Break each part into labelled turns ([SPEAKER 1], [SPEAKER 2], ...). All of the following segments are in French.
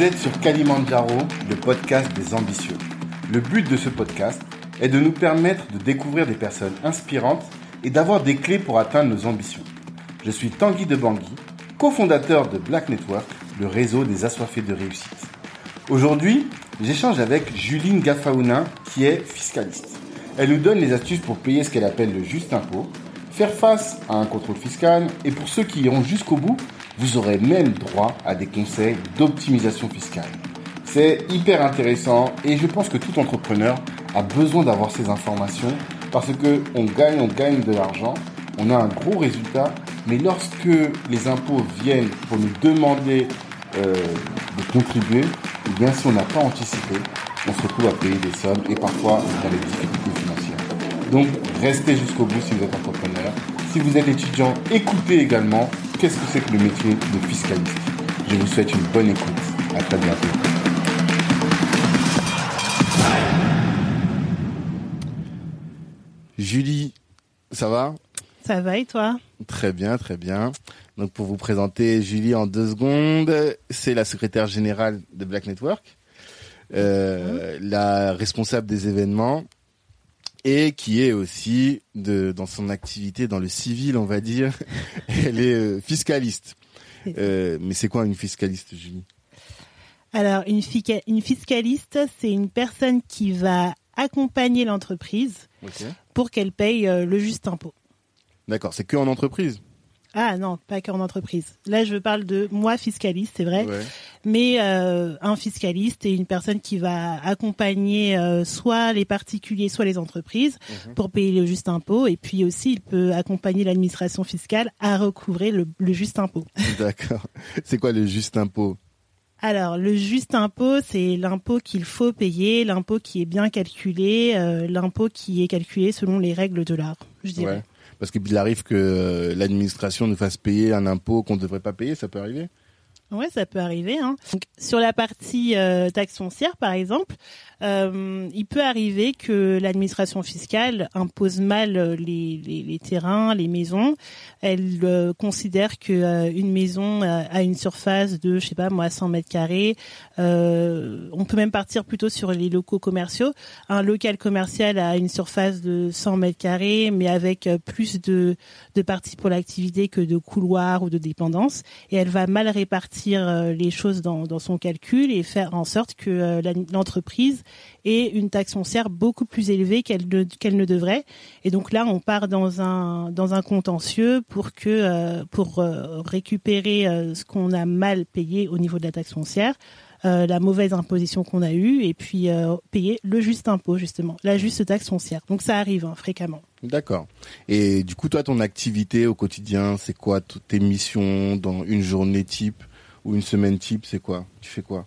[SPEAKER 1] Vous êtes sur Kalimandjaro, le podcast des ambitieux. Le but de ce podcast est de nous permettre de découvrir des personnes inspirantes et d'avoir des clés pour atteindre nos ambitions. Je suis Tanguy de Bangui, cofondateur de Black Network, le réseau des assoiffés de réussite. Aujourd'hui, j'échange avec Juline Gafaounin, qui est fiscaliste. Elle nous donne les astuces pour payer ce qu'elle appelle le juste impôt, faire face à un contrôle fiscal et pour ceux qui iront jusqu'au bout, vous aurez même droit à des conseils d'optimisation fiscale. C'est hyper intéressant et je pense que tout entrepreneur a besoin d'avoir ces informations parce que on gagne, on gagne de l'argent, on a un gros résultat, mais lorsque les impôts viennent pour nous demander euh, de contribuer, eh bien si on n'a pas anticipé, on se retrouve à payer des sommes et parfois dans des difficultés financières. Donc restez jusqu'au bout si vous êtes entrepreneur. Si vous êtes étudiant, écoutez également qu'est-ce que c'est que le métier de fiscaliste? Je vous souhaite une bonne écoute. À très bientôt. Julie, ça va?
[SPEAKER 2] Ça va et toi?
[SPEAKER 1] Très bien, très bien. Donc pour vous présenter Julie en deux secondes, c'est la secrétaire générale de Black Network, euh, la responsable des événements et qui est aussi de dans son activité dans le civil, on va dire, elle est euh, fiscaliste. Euh, mais c'est quoi une fiscaliste, Julie?
[SPEAKER 2] Alors une, une fiscaliste, c'est une personne qui va accompagner l'entreprise pour qu'elle paye euh, le juste impôt.
[SPEAKER 1] D'accord, c'est que en entreprise?
[SPEAKER 2] Ah non, pas qu'en entreprise. Là, je parle de moi fiscaliste, c'est vrai, mais euh, un fiscaliste est une personne qui va accompagner euh, soit les particuliers, soit les entreprises mhm. pour payer le juste impôt, et puis aussi il peut accompagner l'administration fiscale à recouvrer le, juste impôt.
[SPEAKER 1] D'accord. C'est quoi le juste impôt?
[SPEAKER 2] Alors, le juste impôt, c'est l'impôt qu'il faut payer, l'impôt qui est bien calculé, euh, l'impôt qui est calculé selon les règles de l'art, je dirais
[SPEAKER 1] parce qu'il arrive que euh, l'administration nous fasse payer un impôt qu'on ne devrait pas payer, ça peut arriver
[SPEAKER 2] Ouais, ça peut arriver. Hein. sur la partie euh, taxe foncière, par exemple, euh, il peut arriver que l'administration fiscale impose mal euh, les, terrains, les maisons. Elle euh, considère que euh, une maison a une surface de, je sais pas moi, 100 mètres carrés. on peut même partir plutôt sur les locaux commerciaux. Un local commercial a une surface de 100 mètres carrés, mais avec plus de, de parties pour l'activité que de couloirs ou de dépendances. Et elle va mal répartir les choses dans, son calcul et faire en sorte que l'entreprise et une taxe foncière beaucoup plus élevée qu'elle ne, qu'elle ne devrait. Et donc là, on part dans un dans un contentieux pour que euh, pour euh, récupérer euh, ce qu'on a mal payé au niveau de la taxe foncière. la mauvaise imposition qu'on a eue et puis payer le juste impôt justement, la juste taxe foncière. Donc ça arrive hein, fréquemment.
[SPEAKER 1] D'accord. Et du coup, toi, ton activité au quotidien, c'est quoi toutes tes missions dans une journée type? Ou une semaine type C'est quoi? Tu fais quoi?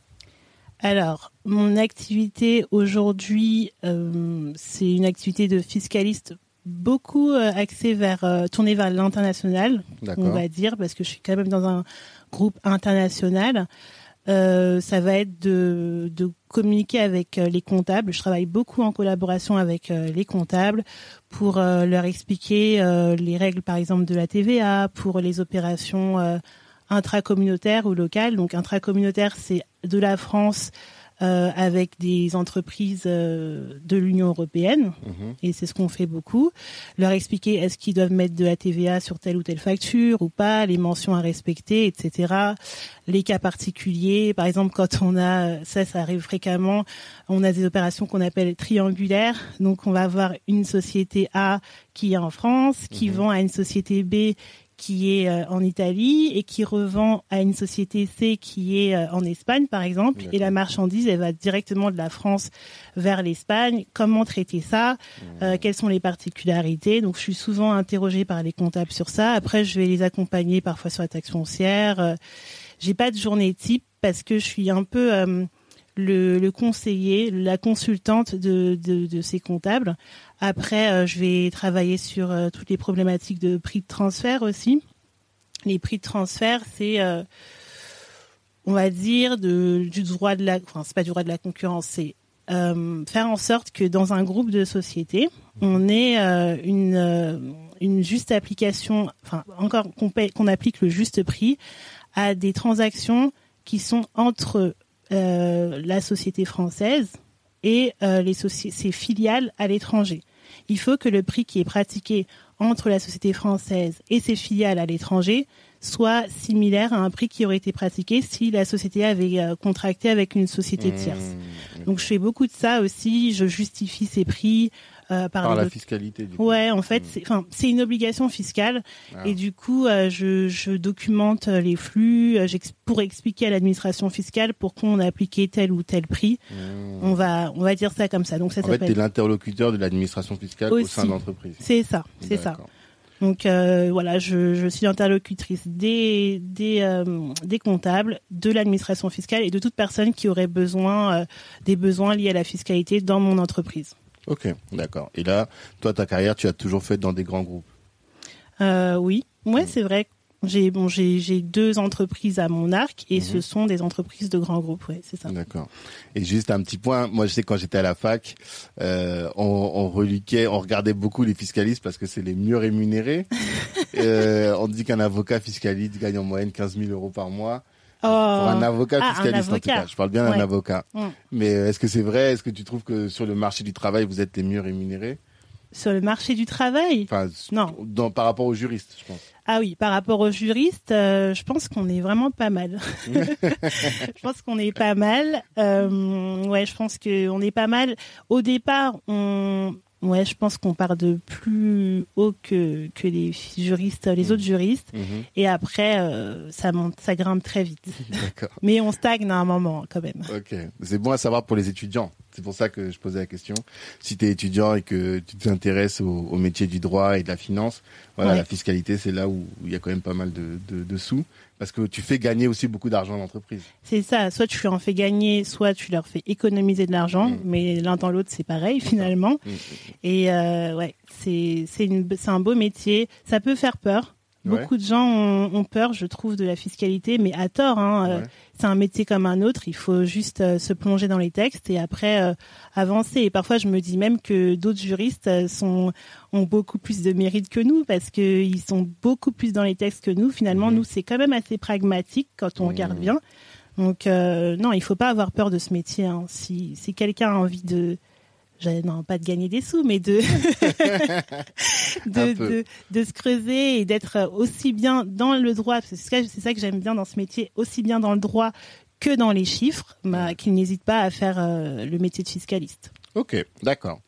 [SPEAKER 2] Alors, mon activité aujourd'hui, euh, c'est une activité de fiscaliste beaucoup euh, axée vers euh, tournée vers l'international, on va dire, parce que je suis quand même dans un groupe international. ça va être de, de communiquer avec les comptables. Je travaille beaucoup en collaboration avec les comptables pour leur expliquer les règles, par exemple, de la TVA, pour les opérations intracommunautaire ou local. Donc intracommunautaire, c'est de la France euh, avec des entreprises euh, de l'Union européenne, mhm. et c'est ce qu'on fait beaucoup. Leur expliquer est-ce qu'ils doivent mettre de la TVA sur telle ou telle facture ou pas, les mentions à respecter, etc. Les cas particuliers, par exemple, quand on a, ça, ça arrive fréquemment, on a des opérations qu'on appelle triangulaires. Donc, on va avoir une société A qui est en France, qui mhm. vend à une société B qui est euh, en Italie et qui revend à une société C qui est euh, en Espagne, par exemple, et la marchandise, elle va directement de la France vers l'Espagne. Comment traiter ça? Euh, mmh. Quelles sont les particularités? Donc, je suis souvent interrogée par les comptables sur ça. Après, je vais les accompagner parfois sur la taxe foncière. J'ai pas de journée type parce que je suis un peu le, le, conseiller, la consultante de, de, de ces comptables. Après, euh, je vais travailler sur euh, toutes les problématiques de prix de transfert aussi. Les prix de transfert, c'est, euh, on va dire, de, du droit de la, enfin, c'est pas du droit de la concurrence, c'est faire en sorte que dans un groupe de sociétés, on ait une, une juste application, enfin encore qu'on, qu'on applique le juste prix à des transactions qui sont entre la société française et les ses filiales à l'étranger. Il faut que le prix qui est pratiqué entre la société française et ses filiales à l'étranger soit similaire à un prix qui aurait été pratiqué si la société avait euh, contracté avec une société mmh, tierce. Donc je fais beaucoup de ça aussi, je justifie ces prix.
[SPEAKER 1] Euh, par, la fiscalité. Du
[SPEAKER 2] coup. Ouais, en fait, mmh. c'est une obligation fiscale ah. et du coup, euh, je, je, documente les flux pour expliquer à l'administration fiscale pourquoi on a appliqué tel ou tel prix. Mmh. On va on va dire ça comme ça. Donc ça
[SPEAKER 1] en fait, tu es l'interlocuteur de l'administration fiscale au sein de l'entreprise.
[SPEAKER 2] C'est ça, c'est ça. Donc euh, voilà, je, suis interlocutrice des des, euh, des comptables, de l'administration fiscale et de toute personne qui aurait besoin euh, des besoins liés à la fiscalité dans mon entreprise.
[SPEAKER 1] Ok, d'accord. Et là, toi, ta carrière, tu as toujours fait dans des grands groupes.
[SPEAKER 2] oui, ouais, c'est vrai. J'ai bon, j'ai deux entreprises à mon arc et ce mhm. sont des entreprises de grands groupes, ouais, c'est ça.
[SPEAKER 1] D'accord. Et juste un petit point, moi je sais quand j'étais à la fac, euh, on, on reliquait, on regardait beaucoup les fiscalistes parce que c'est les mieux rémunérés. euh, on dit qu'un avocat fiscaliste gagne en moyenne 15 000 euros par mois. Oh. Pour un avocat ah, fiscaliste en tout cas, je parle bien d'un avocat. Mm. Mais euh, est-ce que c'est vrai? Est-ce que tu trouves que sur le marché du travail vous êtes les mieux rémunérés?
[SPEAKER 2] Sur le marché du travail?
[SPEAKER 1] Enfin, Non. Dans, par rapport aux juristes, je pense.
[SPEAKER 2] Ah oui, par rapport aux juristes, euh, je pense qu'on est vraiment pas mal. je pense qu'on est pas mal. Euh, ouais, je pense qu'on est pas mal. Au départ, on, Ouais, je pense qu'on part de plus haut que, que les juristes, les mmh. autres juristes. Mmh. Et après, euh, ça monte, ça grimpe très vite. Mais on stagne à un moment quand même.
[SPEAKER 1] Ok, c'est bon à savoir pour les étudiants. C'est pour ça que je posais la question. Si tu es étudiant et que tu t'intéresses au, au, métier du droit et de la finance, voilà, la fiscalité, c'est là où il y a quand même pas mal de, de, de sous. Parce que tu fais gagner aussi beaucoup d'argent à l'entreprise.
[SPEAKER 2] C'est ça. Soit tu leur en fais gagner, soit tu leur fais économiser de l'argent. Mm. Mais l'un dans l'autre, c'est pareil finalement. Mm, mm, et euh, ouais, c'est c'est un beau métier. Ça peut faire peur Beaucoup de gens ont, peur, je trouve, de la fiscalité, mais à tort. Hein, euh, C'est un métier comme un autre. Il faut juste euh, se plonger dans les textes et après euh, avancer. Et parfois, je me dis même que d'autres juristes sont ont beaucoup plus de mérite que nous parce qu'ils sont beaucoup plus dans les textes que nous. Finalement, mhm. nous, c'est quand même assez pragmatique quand on regarde bien. Donc, non, il faut pas avoir peur de ce métier. Hein. Si, si quelqu'un a envie de non pas de gagner des sous, mais de de, de, se creuser et d'être aussi bien dans le droit. C'est ça, c'est ça que j'aime bien dans ce métier, aussi bien dans le droit que dans les chiffres, bah, qu'il n'hésite pas à faire euh, le métier de fiscaliste.
[SPEAKER 1] Ok, d'accord.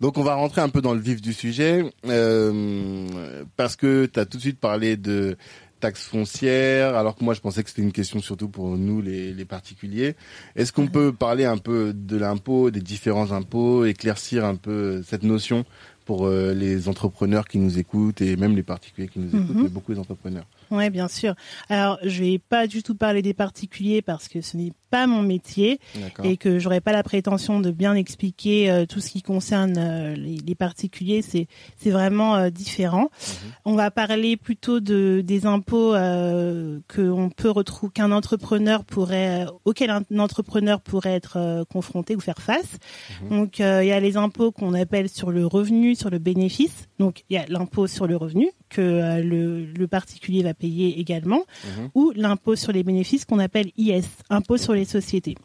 [SPEAKER 1] Donc on va rentrer un peu dans le vif du sujet euh, parce que tu as tout de suite parlé de taxe foncière, alors que moi je pensais que c'était une question surtout pour nous les, les particuliers. Est-ce qu'on peut parler un peu de l'impôt, des différents impôts, éclaircir un peu cette notion pour euh, les entrepreneurs qui nous écoutent et même les particuliers qui nous écoutent, mhm. mais beaucoup d'entrepreneurs
[SPEAKER 2] Oui, bien sûr. Alors, je vais pas du tout parler des particuliers parce que ce n'est pas mon métier et que j'aurais pas la prétention de bien expliquer euh, tout ce qui concerne euh, les, particuliers. C'est c'est vraiment différent. Mhm. On va parler plutôt de des impôts que on peut retrouver qu'un entrepreneur pourrait auquel un entrepreneur pourrait être confronté ou faire face. Mhm. Donc, il y a les impôts qu'on appelle sur le revenu sur le bénéfice. Donc il y a l'impôt sur le revenu que euh, le, particulier va payer également, mhm. ou l'impôt sur les bénéfices qu'on appelle IS, impôt sur les sociétés.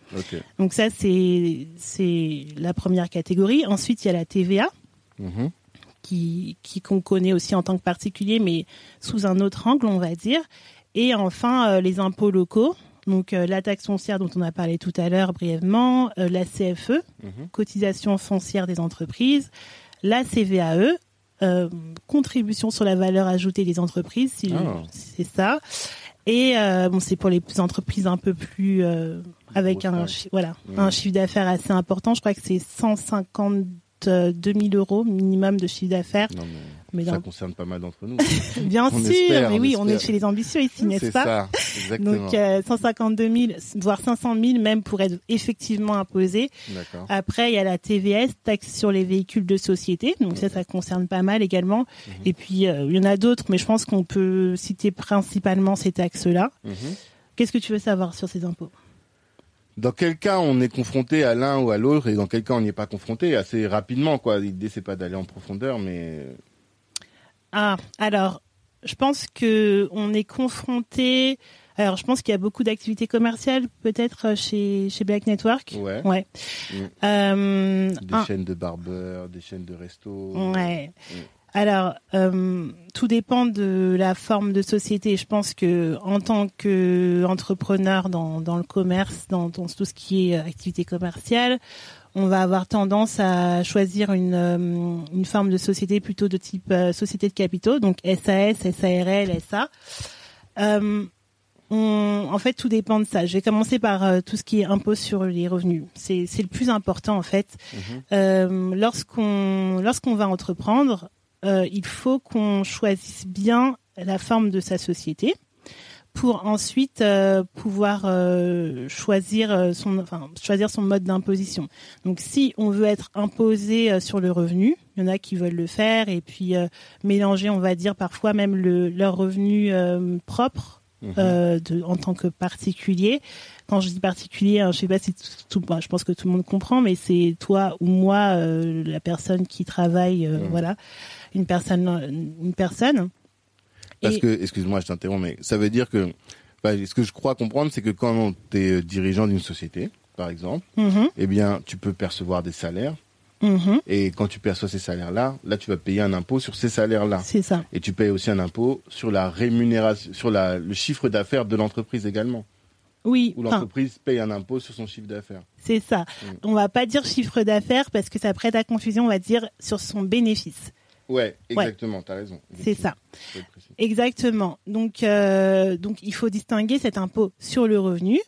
[SPEAKER 2] Donc ça c'est c'est la première catégorie. Ensuite il y a la TVA. Mhm. qui qu'on connaît aussi en tant que particulier, mais sous un autre angle, on va dire. Et enfin, euh, les impôts locaux, donc euh, la taxe foncière dont on a parlé tout à l'heure brièvement, la CFE, mhm. cotisation foncière des entreprises, la CVAE, euh, contribution sur la valeur ajoutée des entreprises, si ah. c'est ça. Et euh, bon, c'est pour les entreprises un peu plus euh, avec un voilà mmh. un chiffre d'affaires assez important. Je crois que c'est 150 2000 euros minimum de chiffre d'affaires.
[SPEAKER 1] Mais ça concerne pas mal d'entre nous.
[SPEAKER 2] Bien sûr, mais oui, on est chez les ambitieux ici, n'est-ce
[SPEAKER 1] pas ça, exactement.
[SPEAKER 2] Donc euh, 152 000, voire 500 000 même pour être effectivement imposé. Après, il y a la TVS, taxe sur les véhicules de société. Donc ça, ça concerne pas mal également. Mhm. Et puis euh, il y en a d'autres, mais je pense qu'on peut citer principalement ces taxes-là. Mhm. Qu'est-ce que tu veux savoir sur ces impôts?
[SPEAKER 1] Dans quel cas on est confronté à l'un ou à l'autre et dans quel cas on n'y est pas confronté? Assez rapidement quoi l'idée c'est pas d'aller en profondeur mais
[SPEAKER 2] ah alors je pense que on est confronté Alors, je pense qu'il y a beaucoup d'activités commerciales, peut-être chez chez Black Network.
[SPEAKER 1] Ouais.
[SPEAKER 2] Ouais.
[SPEAKER 1] Mm.
[SPEAKER 2] Euh,
[SPEAKER 1] Des
[SPEAKER 2] un-
[SPEAKER 1] chaînes de barbeurs, des chaînes de resto.
[SPEAKER 2] Ouais.
[SPEAKER 1] Mm.
[SPEAKER 2] Alors, euh, tout dépend de la forme de société. Je pense que en tant que entrepreneur dans, dans le commerce, dans, dans tout ce qui est euh, activité commerciale, on va avoir tendance à choisir une, euh, une forme de société plutôt de type euh, société de capitaux, donc SAS, SARL, SA. Euh, on, en fait, tout dépend de ça. Je vais commencer par euh, tout ce qui est impôt sur les revenus. C'est c'est le plus important en fait.
[SPEAKER 1] Mhm.
[SPEAKER 2] Euh, lorsqu'on lorsqu'on va entreprendre, euh, il faut qu'on choisisse bien la forme de sa société pour ensuite euh, pouvoir euh, choisir euh, son enfin choisir son mode d'imposition. Donc si on veut être imposé euh, sur le revenu, il y en a qui veulent le faire et puis euh, mélanger, on va dire parfois même le leur revenu euh, propre
[SPEAKER 1] Mhm.
[SPEAKER 2] euh, de, en tant que particulier. Quand je dis particulier, hein, je sais pas si tout, tout- bah, je pense que tout le monde comprend, mais c'est toi ou moi, euh, la personne qui travaille, euh,
[SPEAKER 1] Mhm.
[SPEAKER 2] voilà, une personne, une personne.
[SPEAKER 1] Parce
[SPEAKER 2] Et-
[SPEAKER 1] que, excuse-moi, je t'interromps, mais ça veut dire que, enfin, ce que je crois comprendre, c'est que quand tu es dirigeant d'une société, par exemple,
[SPEAKER 2] Mhm,
[SPEAKER 1] eh bien, tu peux percevoir des salaires.
[SPEAKER 2] mhm,
[SPEAKER 1] Et quand tu perçois ces salaires-là, là, tu vas payer un impôt sur ces salaires-là.
[SPEAKER 2] c'est ça.
[SPEAKER 1] Et tu payes aussi un impôt sur la rémunération, sur la, le chiffre d'affaires de l'entreprise également.
[SPEAKER 2] Oui,
[SPEAKER 1] Où l'entreprise paye un impôt sur son chiffre d'affaires.
[SPEAKER 2] c'est ça.
[SPEAKER 1] Mm.
[SPEAKER 2] On va pas dire chiffre d'affaires parce que ça prête à confusion. On va dire sur son bénéfice.
[SPEAKER 1] Ouais, exactement, t'as raison.
[SPEAKER 2] C'est ça. Exactement. Donc, euh, donc il faut distinguer cet impôt sur le revenu,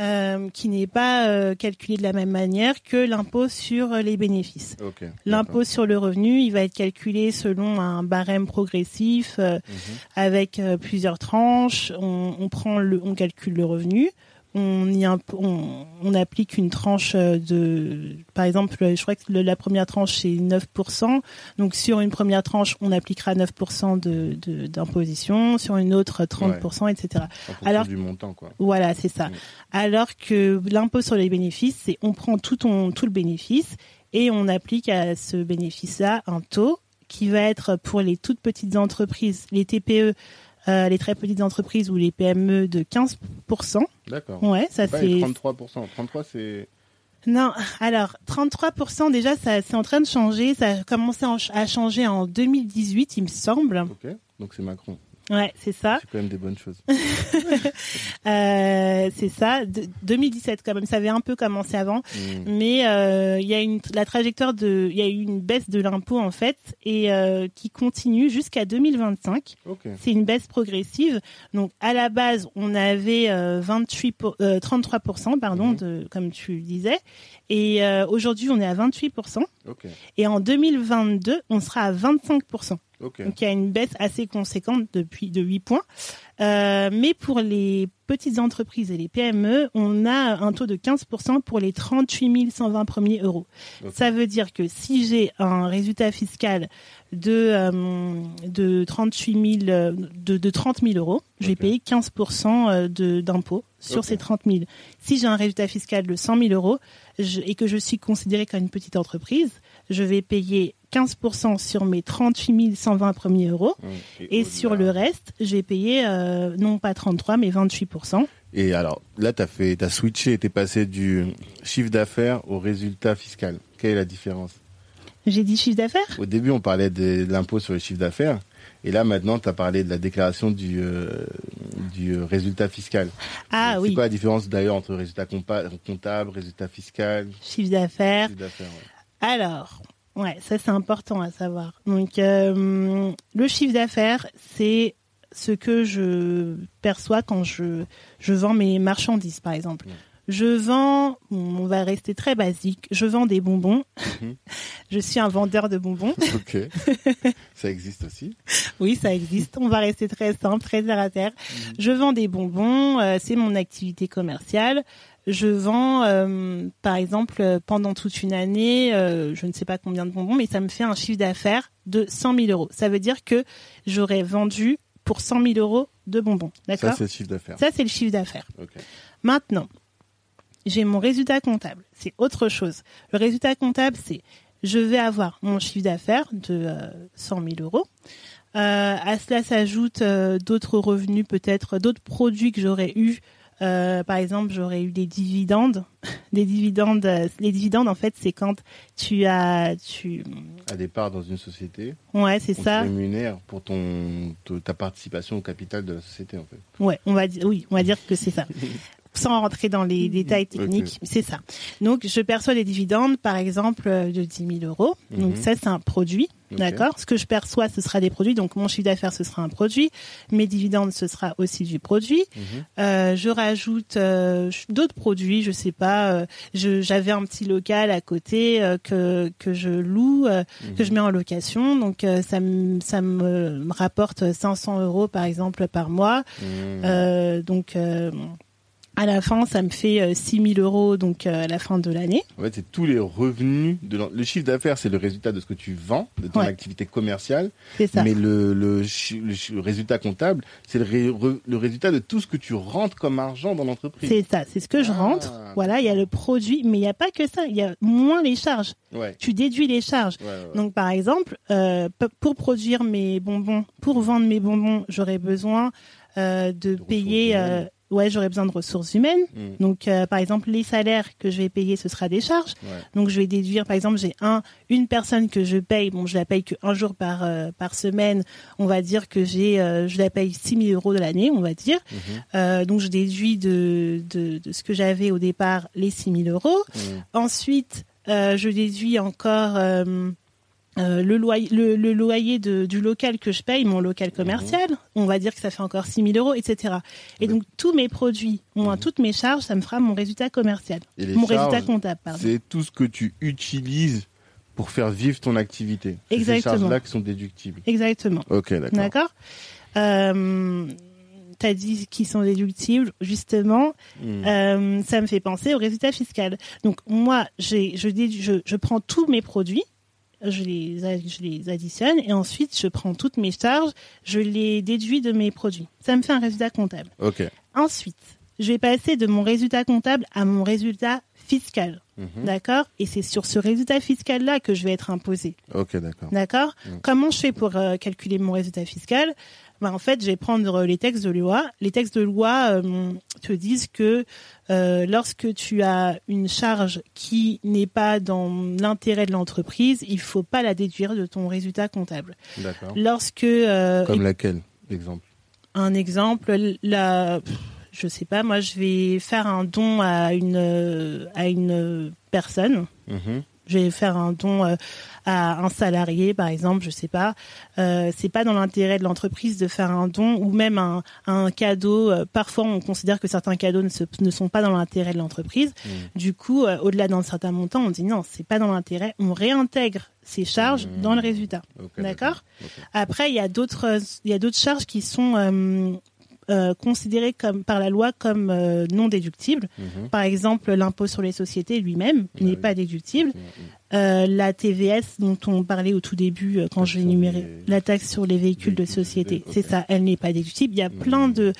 [SPEAKER 2] euh, qui n'est pas euh, calculé de la même manière que l'impôt sur les bénéfices.
[SPEAKER 1] Ok. d'accord.
[SPEAKER 2] L'impôt sur le revenu, il va être calculé selon un barème progressif euh,
[SPEAKER 1] Mhm.
[SPEAKER 2] avec euh, plusieurs tranches. On, on prend le, on calcule le revenu. On, y imp- on, on applique une tranche euh, de, par exemple, je crois que le- la première tranche c'est 9%. Donc sur une première tranche, on appliquera 9% de de- d'imposition, sur une autre 30%, etc. Alors-
[SPEAKER 1] du montant, quoi.
[SPEAKER 2] Voilà, c'est ça. Alors que l'impôt sur les bénéfices, c'est on prend tout ton tout le bénéfice et on applique à ce bénéfice-là un taux qui va être pour les toutes petites entreprises, les TPE, euh, les très petites entreprises ou les PME de 15%.
[SPEAKER 1] D'accord.
[SPEAKER 2] Ouais, ça c'est
[SPEAKER 1] 33%. 33, c'est.
[SPEAKER 2] non. Alors 33% déjà, ça c'est en train de changer. Ça a commencé en- à changer en 2018, il me semble.
[SPEAKER 1] Ok. Donc c'est Macron.
[SPEAKER 2] Ouais, c'est ça.
[SPEAKER 1] C'est quand même des bonnes choses.
[SPEAKER 2] Euh, c'est ça. De- 2017 quand même, ça avait un peu commencé avant.
[SPEAKER 1] Mm.
[SPEAKER 2] mais euh, il y a une la trajectoire de il y a eu une baisse de l'impôt en fait et euh, qui continue jusqu'à 2025
[SPEAKER 1] Ok.
[SPEAKER 2] c'est une baisse progressive donc à la base on avait euh, 28 pour- euh, 33 pardon
[SPEAKER 1] Mhm.
[SPEAKER 2] de comme tu disais et aujourd'hui on est à 28
[SPEAKER 1] Ok.
[SPEAKER 2] et en 2022 on sera à 25
[SPEAKER 1] Ok.
[SPEAKER 2] donc il y a une baisse assez conséquente depuis de 8 points. Euh, mais pour les petites entreprises et les PME, on a un taux de 15% pour les 38 120 premiers euros.
[SPEAKER 1] Ok.
[SPEAKER 2] Ça veut dire que si j'ai un résultat fiscal de euh, de 38 000 euh, de, de 30 000 euros, je vais payer 15% euh, de d'impôt sur
[SPEAKER 1] Ok.
[SPEAKER 2] ces 30 000. Si j'ai un résultat fiscal de 100 000 euros je- et que je suis considérée comme une petite entreprise, je vais payer 15% sur mes 38 120 premiers euros.
[SPEAKER 1] Mm.
[SPEAKER 2] Et sur le reste, j'ai payé euh, non pas 33 mais 28%.
[SPEAKER 1] Et alors, là, t'as fait, t'as switché, t'es passé du chiffre d'affaires au résultat fiscal. Quelle est la différence?
[SPEAKER 2] J'ai dit chiffre d'affaires?
[SPEAKER 1] Au début, on parlait de l'impôt sur le chiffre d'affaires. Et là, maintenant, t'as parlé de la déclaration du, euh, du résultat fiscal.
[SPEAKER 2] Ah
[SPEAKER 1] C'est
[SPEAKER 2] oui,
[SPEAKER 1] quoi la différence d'ailleurs entre résultat comptable, résultat fiscal,
[SPEAKER 2] chiffre d'affaires.
[SPEAKER 1] chiffre d'affaires ouais.
[SPEAKER 2] Alors, ouais, ça c'est important à savoir. Donc, euh, le chiffre d'affaires, c'est ce que je perçois quand je, je vends mes marchandises, par exemple.
[SPEAKER 1] Ouais.
[SPEAKER 2] Je vends, on va rester très basique, je vends des bonbons.
[SPEAKER 1] Mhm.
[SPEAKER 2] je suis un vendeur de bonbons.
[SPEAKER 1] Ok. Ça existe aussi.
[SPEAKER 2] Oui, ça existe. On va rester très simple, très terre à terre.
[SPEAKER 1] Mhm.
[SPEAKER 2] Je vends des bonbons, euh, c'est mon activité commerciale. Je vends, euh, par exemple, euh, pendant toute une année, euh, je ne sais pas combien de bonbons, mais ça me fait un chiffre d'affaires de 100 000 euros. Ça veut dire que j'aurais vendu pour 100 000 euros de bonbons.
[SPEAKER 1] Ça,
[SPEAKER 2] D'accord?
[SPEAKER 1] c'est le chiffre d'affaires.
[SPEAKER 2] Ça, c'est le chiffre d'affaires.
[SPEAKER 1] Ok.
[SPEAKER 2] Maintenant, j'ai mon résultat comptable. C'est autre chose. Le résultat comptable, c'est je vais avoir mon chiffre d'affaires de euh, 100 000 euros. à cela s'ajoutent d'autres revenus, peut-être d'autres produits que j'aurais eu euh, par exemple, j'aurais eu des dividendes. Des dividendes. Euh, les dividendes, en fait, c'est quand tu as tu.
[SPEAKER 1] À des parts dans une société.
[SPEAKER 2] Ouais, c'est ça.
[SPEAKER 1] rémunère pour ton ta participation au capital de la société, en fait.
[SPEAKER 2] Ouais, on va dire oui, on va dire que c'est ça. sans rentrer dans les détails techniques, c'est ça. Donc, je perçois des dividendes, par exemple, de 10 000 euros. Donc, mhm. ça, c'est un produit. D'accord? Ce que je perçois, ce sera des produits. Donc, mon chiffre d'affaires, ce sera un produit. Mes dividendes, ce sera aussi du produit. Mhm. Euh, je rajoute euh, d'autres produits, je sais pas. Euh, J'avais un petit local à côté euh, que, que je loue, euh, que je mets en location. Donc, ça, me, ça me rapporte 500 euros, par exemple, par mois. donc à la fin, ça me fait 6 euh, 000 euros donc euh, à la fin de l'année.
[SPEAKER 1] En fait, c'est tous les revenus de le chiffre d'affaires, c'est le résultat de ce que tu vends, de ton activité commerciale.
[SPEAKER 2] C'est ça.
[SPEAKER 1] Mais le, le, le, résultat comptable, c'est le, le, résultat de tout ce que tu rentres comme argent dans l'entreprise.
[SPEAKER 2] C'est ça, c'est ce que je ah. rentre. Voilà, il y a le produit, mais il n'y a pas que ça. Il y a moins les charges.
[SPEAKER 1] Ouais.
[SPEAKER 2] Tu déduis les charges. donc par exemple, euh, pour produire mes bonbons, pour vendre mes bonbons, j'aurais besoin euh, de, payer ouais, j'aurais besoin de ressources humaines. Mm. Donc, euh, par exemple, les salaires que je vais payer, ce sera des charges. Donc, je vais déduire, par exemple, j'ai un, une personne que je paye. Bon, je la paye qu'un jour par euh, par semaine. On va dire que j'ai, euh, je la paye 6 000 euros de l'année, on va dire. Mm-hmm. donc, je déduis de, de, de ce que j'avais au départ les 6 000 euros. Mm. Ensuite, je déduis encore euh, le loyer, le, loyer de, du local que je paye, mon local mhm. commercial, on va dire que ça fait encore 6 000 euros, etc. Et donc tous mes produits, moins mhm. toutes mes charges, ça me fera mon résultat commercial, mon résultat comptable.
[SPEAKER 1] C'est tout ce que tu utilises pour faire vivre ton activité.
[SPEAKER 2] Exactement.
[SPEAKER 1] Ces charges-là qui sont déductibles.
[SPEAKER 2] Exactement.
[SPEAKER 1] Ok, d'accord.
[SPEAKER 2] D'accord. Euh, T'as dit qu'ils sont déductibles, justement, hmm. euh, ça me fait penser au résultat fiscal. Donc moi, j'ai, je, je, je prends tous mes produits, je les, je les additionne et ensuite je prends toutes mes charges, je les déduis de mes produits. Ça me fait un résultat comptable.
[SPEAKER 1] Ok.
[SPEAKER 2] Ensuite, je vais passer de mon résultat comptable à mon résultat fiscal. Mhm. D'accord? Et c'est sur ce résultat fiscal-là que je vais être imposé.
[SPEAKER 1] Ok, d'accord.
[SPEAKER 2] D'accord? Mhm. Comment je fais pour euh, calculer mon résultat fiscal? Ben, En fait, je vais prendre les textes de loi. Les textes de loi euh, te disent que euh, lorsque tu as une charge qui n'est pas dans l'intérêt de l'entreprise, il faut pas la déduire de ton résultat comptable.
[SPEAKER 1] D'accord.
[SPEAKER 2] Lorsque...
[SPEAKER 1] Comme laquelle, exemple?
[SPEAKER 2] Un exemple, la je sais pas, moi je vais faire un don à une à une personne. Mhm. Je vais faire un don euh, à un salarié, par exemple, je sais pas. Euh, c'est pas dans l'intérêt de l'entreprise de faire un don ou même un, un cadeau. Euh, parfois, on considère que certains cadeaux ne, ne sont pas dans l'intérêt de l'entreprise. Mhm. Du coup, euh, au-delà d'un certain montant, on dit non, c'est pas dans l'intérêt. On réintègre ces charges mhm. dans le résultat. D'accord. Après, il y a d'autres, il y a d'autres charges qui sont euh, considéré comme par la loi comme euh, non déductible. Mhm. Par exemple, l'impôt sur les sociétés lui-même ah n'est pas déductible. Euh, la TVS dont on parlait au tout début quand je vais énumérer la taxe sur les véhicules de société, c'est ça, elle n'est pas déductible. Il y a plein de,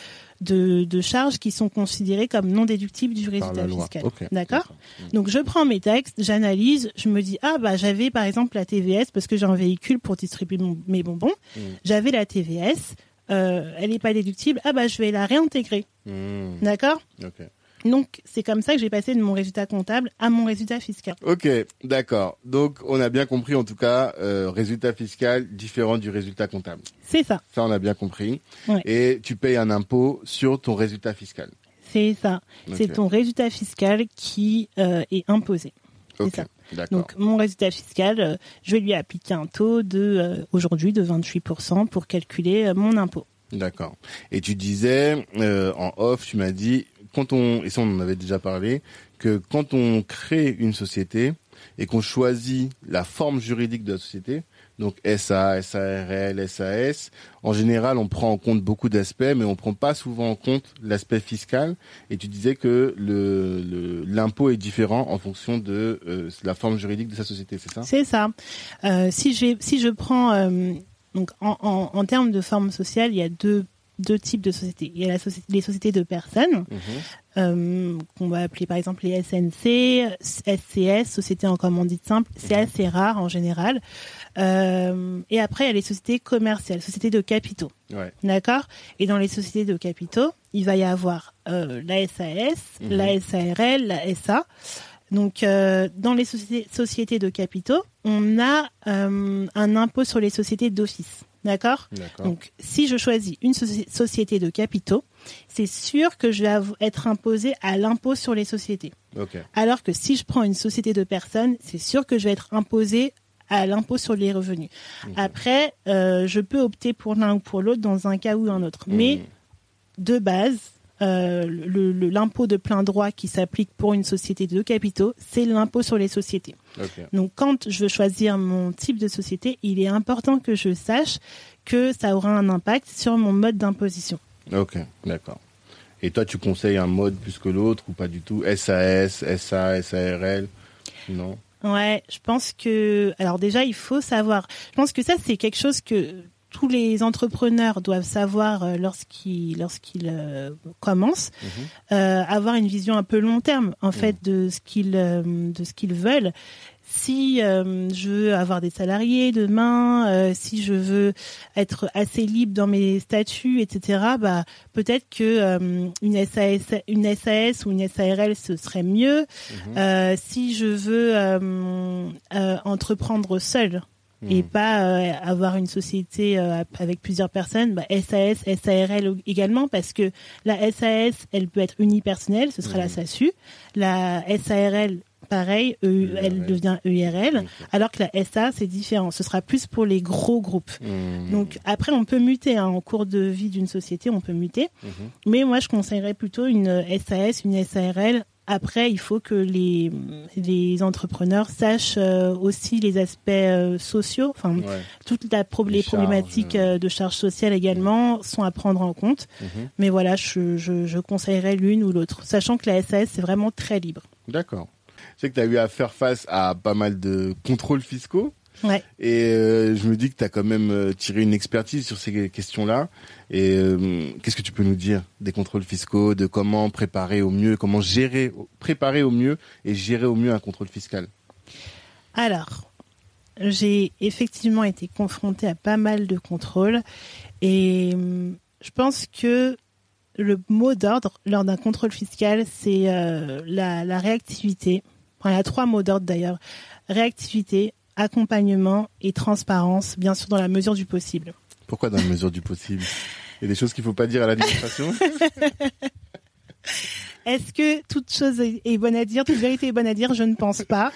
[SPEAKER 2] de, de, charges qui sont considérées comme non déductibles du résultat fiscal. D'accord Donc je prends mes textes, j'analyse, je me dis ah bah j'avais par exemple la TVS parce que j'ai un véhicule pour distribuer mes bonbons. J'avais la TVS, euh, elle n'est pas déductible, ah bah je vais la réintégrer. Hmm. D'accord? Donc c'est comme ça que j'ai passé de mon résultat comptable à mon résultat fiscal.
[SPEAKER 1] Ok, d'accord. Donc on a bien compris en tout cas, euh, résultat fiscal différent du résultat comptable.
[SPEAKER 2] C'est ça.
[SPEAKER 1] Ça on a bien compris. Et tu payes un impôt sur ton résultat fiscal.
[SPEAKER 2] C'est ça. C'est ton résultat fiscal qui euh, est imposé. Ça. Donc mon résultat fiscal, euh, je vais lui appliquer un taux de euh, aujourd'hui de 28% pour calculer euh, mon impôt.
[SPEAKER 1] D'accord. Et tu disais en off, tu m'as dit quand on et ça on en avait déjà parlé que quand on crée une société et qu'on choisit la forme juridique de la société, donc SA, SARL, SAS. En général, on prend en compte beaucoup d'aspects, mais on prend pas souvent en compte l'aspect fiscal. Et tu disais que le l'impôt est différent en fonction de euh, la forme juridique de sa société, c'est ça?
[SPEAKER 2] C'est ça. Euh, si je si je prends euh, donc en, en, en, termes de forme sociale, il y a deux deux types de sociétés. Il y a la société, les sociétés de personnes, mhm. euh, qu'on va appeler par exemple les SNC, SCS, sociétés en commandite simple. C'est mhm. assez rare en général. Euh, et après, il y a les sociétés commerciales, sociétés de capitaux. D'accord? Et dans les sociétés de capitaux, il va y avoir euh, la SAS, mhm. la SARL, la SA. Donc, euh, dans les sociétés, sociétés, de capitaux, on a euh, un impôt sur les sociétés d'office. D'accord? Donc, si je choisis une société de capitaux, c'est sûr que je vais être imposé à l'impôt sur les sociétés. Alors que si je prends une société de personnes, c'est sûr que je vais être imposé à l'impôt sur les revenus. Après, euh, je peux opter pour l'un ou pour l'autre dans un cas ou un autre. Mais mmh. de base, euh, l'impôt de plein droit qui s'applique pour une société de capitaux, c'est l'impôt sur les sociétés. Donc quand je veux choisir mon type de société, il est important que je sache que ça aura un impact sur mon mode d'imposition.
[SPEAKER 1] Ok, d'accord. Et toi, tu conseilles un mode plus que l'autre ou pas du tout? SAS, SA, SARL Non?
[SPEAKER 2] Ouais, je pense que alors déjà il faut savoir. Je pense que ça c'est quelque chose que tous les entrepreneurs doivent savoir euh, lorsqu'ils lorsqu'ils euh, commencent mhm. euh, avoir une vision un peu long terme en fait mhm. de ce qu'ils de ce qu'ils veulent si je veux avoir des salariés demain, si je veux être assez libre dans mes statuts, etc. Bah peut-être que une SAS, une SAS ou une SARL ce serait mieux. Mhm. si je veux entreprendre seul, et hmm. pas euh, avoir une société euh, avec plusieurs personnes, bah, SAS, SARL également, parce que la SAS, elle peut être unipersonnelle, ce sera la hmm. SASU. La SARL, pareil, e, elle devient EIRL, alors que la SA, c'est différent. Ce sera plus pour les gros groupes. Hmm. Donc après, on peut muter hein, en cours de vie d'une société, on peut muter. Mais moi, je conseillerais plutôt une SAS, une SARL après, il faut que les, les entrepreneurs sachent euh, aussi les aspects euh, sociaux, enfin toutes la les, problématiques euh. de charges sociales également sont à prendre en compte. Mhm. Mais voilà, je, je, je conseillerais l'une ou l'autre, sachant que la SAS c'est vraiment très libre.
[SPEAKER 1] D'accord. Sais que tu as eu à faire face à pas mal de contrôles fiscaux.
[SPEAKER 2] Ouais.
[SPEAKER 1] Et euh, je me dis que tu as quand même euh, tiré une expertise sur ces questions-là. Et euh, qu'est-ce que tu peux nous dire des contrôles fiscaux, de comment préparer au mieux, comment gérer, préparer au mieux et gérer au mieux un contrôle fiscal?
[SPEAKER 2] Alors, j'ai effectivement été confrontée à pas mal de contrôles et je pense que le mot d'ordre lors d'un contrôle fiscal, c'est la, la réactivité. Enfin, il y a trois mots d'ordre d'ailleurs. Réactivité, accompagnement et transparence, bien sûr dans la mesure du possible.
[SPEAKER 1] Pourquoi dans la mesure du possible? Il y a des choses qu'il ne faut pas dire à l'administration?
[SPEAKER 2] Est-ce que toute chose est bonne à dire, toute vérité est bonne à dire Je ne pense pas.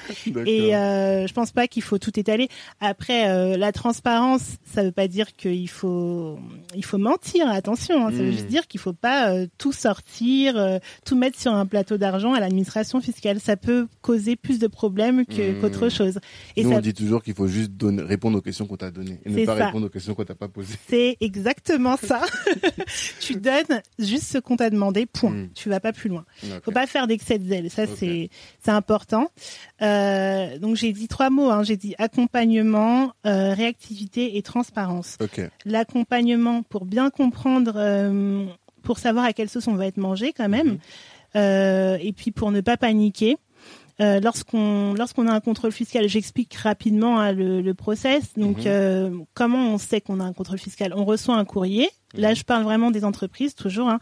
[SPEAKER 2] Et euh, je pense pas qu'il faut tout étaler. Après, euh, la transparence, ça veut pas dire qu'il faut il faut mentir. Attention, hein. ça veut juste hmm. dire qu'il faut pas euh, tout sortir, euh, tout mettre sur un plateau d'argent à l'administration fiscale. Ça peut causer plus de problèmes hmm. qu'autre chose.
[SPEAKER 1] Et Nous, on dit toujours qu'il faut juste donner, répondre aux questions qu'on t'a données et ne pas répondre aux questions qu'on t'a pas posées.
[SPEAKER 2] C'est exactement ça. tu donnes juste ce qu'on t'a demandé. Point. Hmm. Tu vas pas plus loin. Il ne Faut pas faire d'excès de zèle. Ça, c'est c'est important. Euh, donc j'ai dit trois mots. Hein. J'ai dit accompagnement, euh, réactivité et transparence. L'accompagnement pour bien comprendre, euh, pour savoir à quelle sauce on va être mangé quand même, mhm. et puis pour ne pas paniquer. Euh, lorsqu'on lorsqu'on a un contrôle fiscal, j'explique rapidement hein, le, le, process. Donc, mhm. euh, comment on sait qu'on a un contrôle fiscal? On reçoit un courrier. Là, je parle vraiment des entreprises toujours. Hein.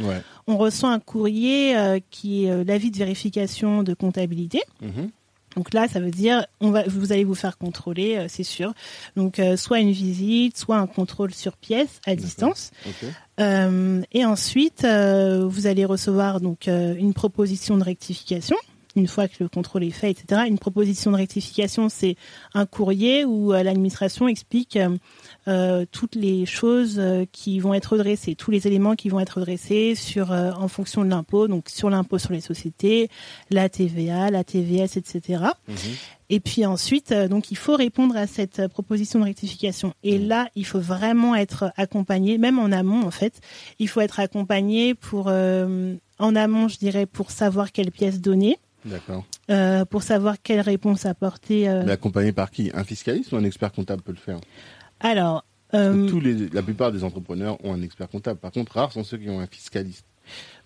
[SPEAKER 2] On reçoit un courrier euh, qui est l'avis de vérification de comptabilité. Mhm. Donc là, ça veut dire on va, vous allez vous faire contrôler, c'est sûr. Donc soit une visite, soit un contrôle sur pièce à distance. et ensuite, vous allez recevoir donc une proposition de rectification une fois que le contrôle est fait, etc. Une proposition de rectification, c'est un courrier où euh, l'administration explique euh, euh, toutes les choses qui vont être redressées, tous les éléments qui vont être redressés sur en fonction de l'impôt, donc sur l'impôt sur les sociétés, la TVA, la TVS, etc. Mhm. Et puis ensuite, donc il faut répondre à cette proposition de rectification. Et mhm. là, il faut vraiment être accompagné, même en amont en fait. Il faut être accompagné pour en amont, je dirais, pour savoir quelle pièce donner.
[SPEAKER 1] D'accord.
[SPEAKER 2] Euh, pour savoir quelle réponse apporter.
[SPEAKER 1] Euh... Mais accompagné par qui? Un fiscaliste ou un expert comptable peut le faire?
[SPEAKER 2] Alors,
[SPEAKER 1] tous les, la plupart des entrepreneurs ont un expert comptable. Par contre, rares sont ceux qui ont un fiscaliste.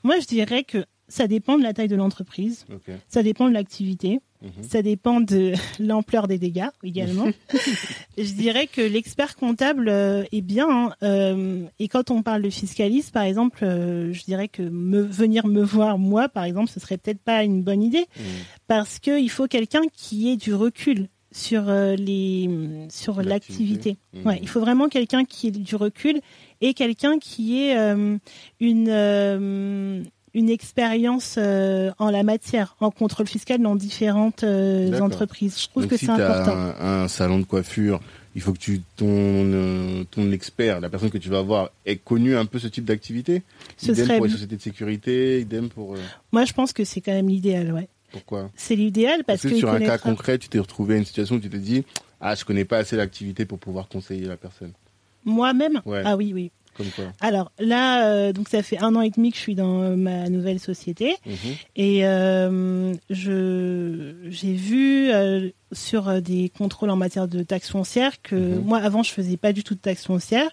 [SPEAKER 2] Moi, je dirais que ça dépend de la taille de l'entreprise, ça dépend de l'activité, mhm. ça dépend de l'ampleur des dégâts également. je dirais que l'expert comptable euh, est bien. Hein, euh, et quand on parle de fiscaliste, par exemple, euh, je dirais que me, venir me voir moi, par exemple, ce serait peut-être pas une bonne idée, mhm. parce qu'il faut quelqu'un qui ait du recul sur les sur l'activité. Mhm. Ouais, il faut vraiment quelqu'un qui ait du recul et quelqu'un qui ait une une expérience euh, en la matière, en contrôle fiscal dans différentes euh, entreprises. Je trouve que c'est important.
[SPEAKER 1] Un, un salon de coiffure, il faut que tu ton euh, ton expert, la personne que tu vas voir, ait connu un peu ce type d'activité. Ce idem pour les sociétés de sécurité, idem pour.
[SPEAKER 2] Moi, je pense que c'est quand même l'idéal, ouais.
[SPEAKER 1] Pourquoi?
[SPEAKER 2] C'est l'idéal parce, que,
[SPEAKER 1] sur un cas concret, tu t'es retrouvé à une situation où tu t'es dit ah je connais pas assez l'activité pour pouvoir conseiller la personne.
[SPEAKER 2] Moi-même? Ah oui oui. Alors là, euh, donc ça fait un an et demi que je suis dans euh, ma nouvelle société mhm. et euh, je j'ai vu sur des contrôles en matière de taxes foncières que mhm. moi avant je faisais pas du tout de taxes foncières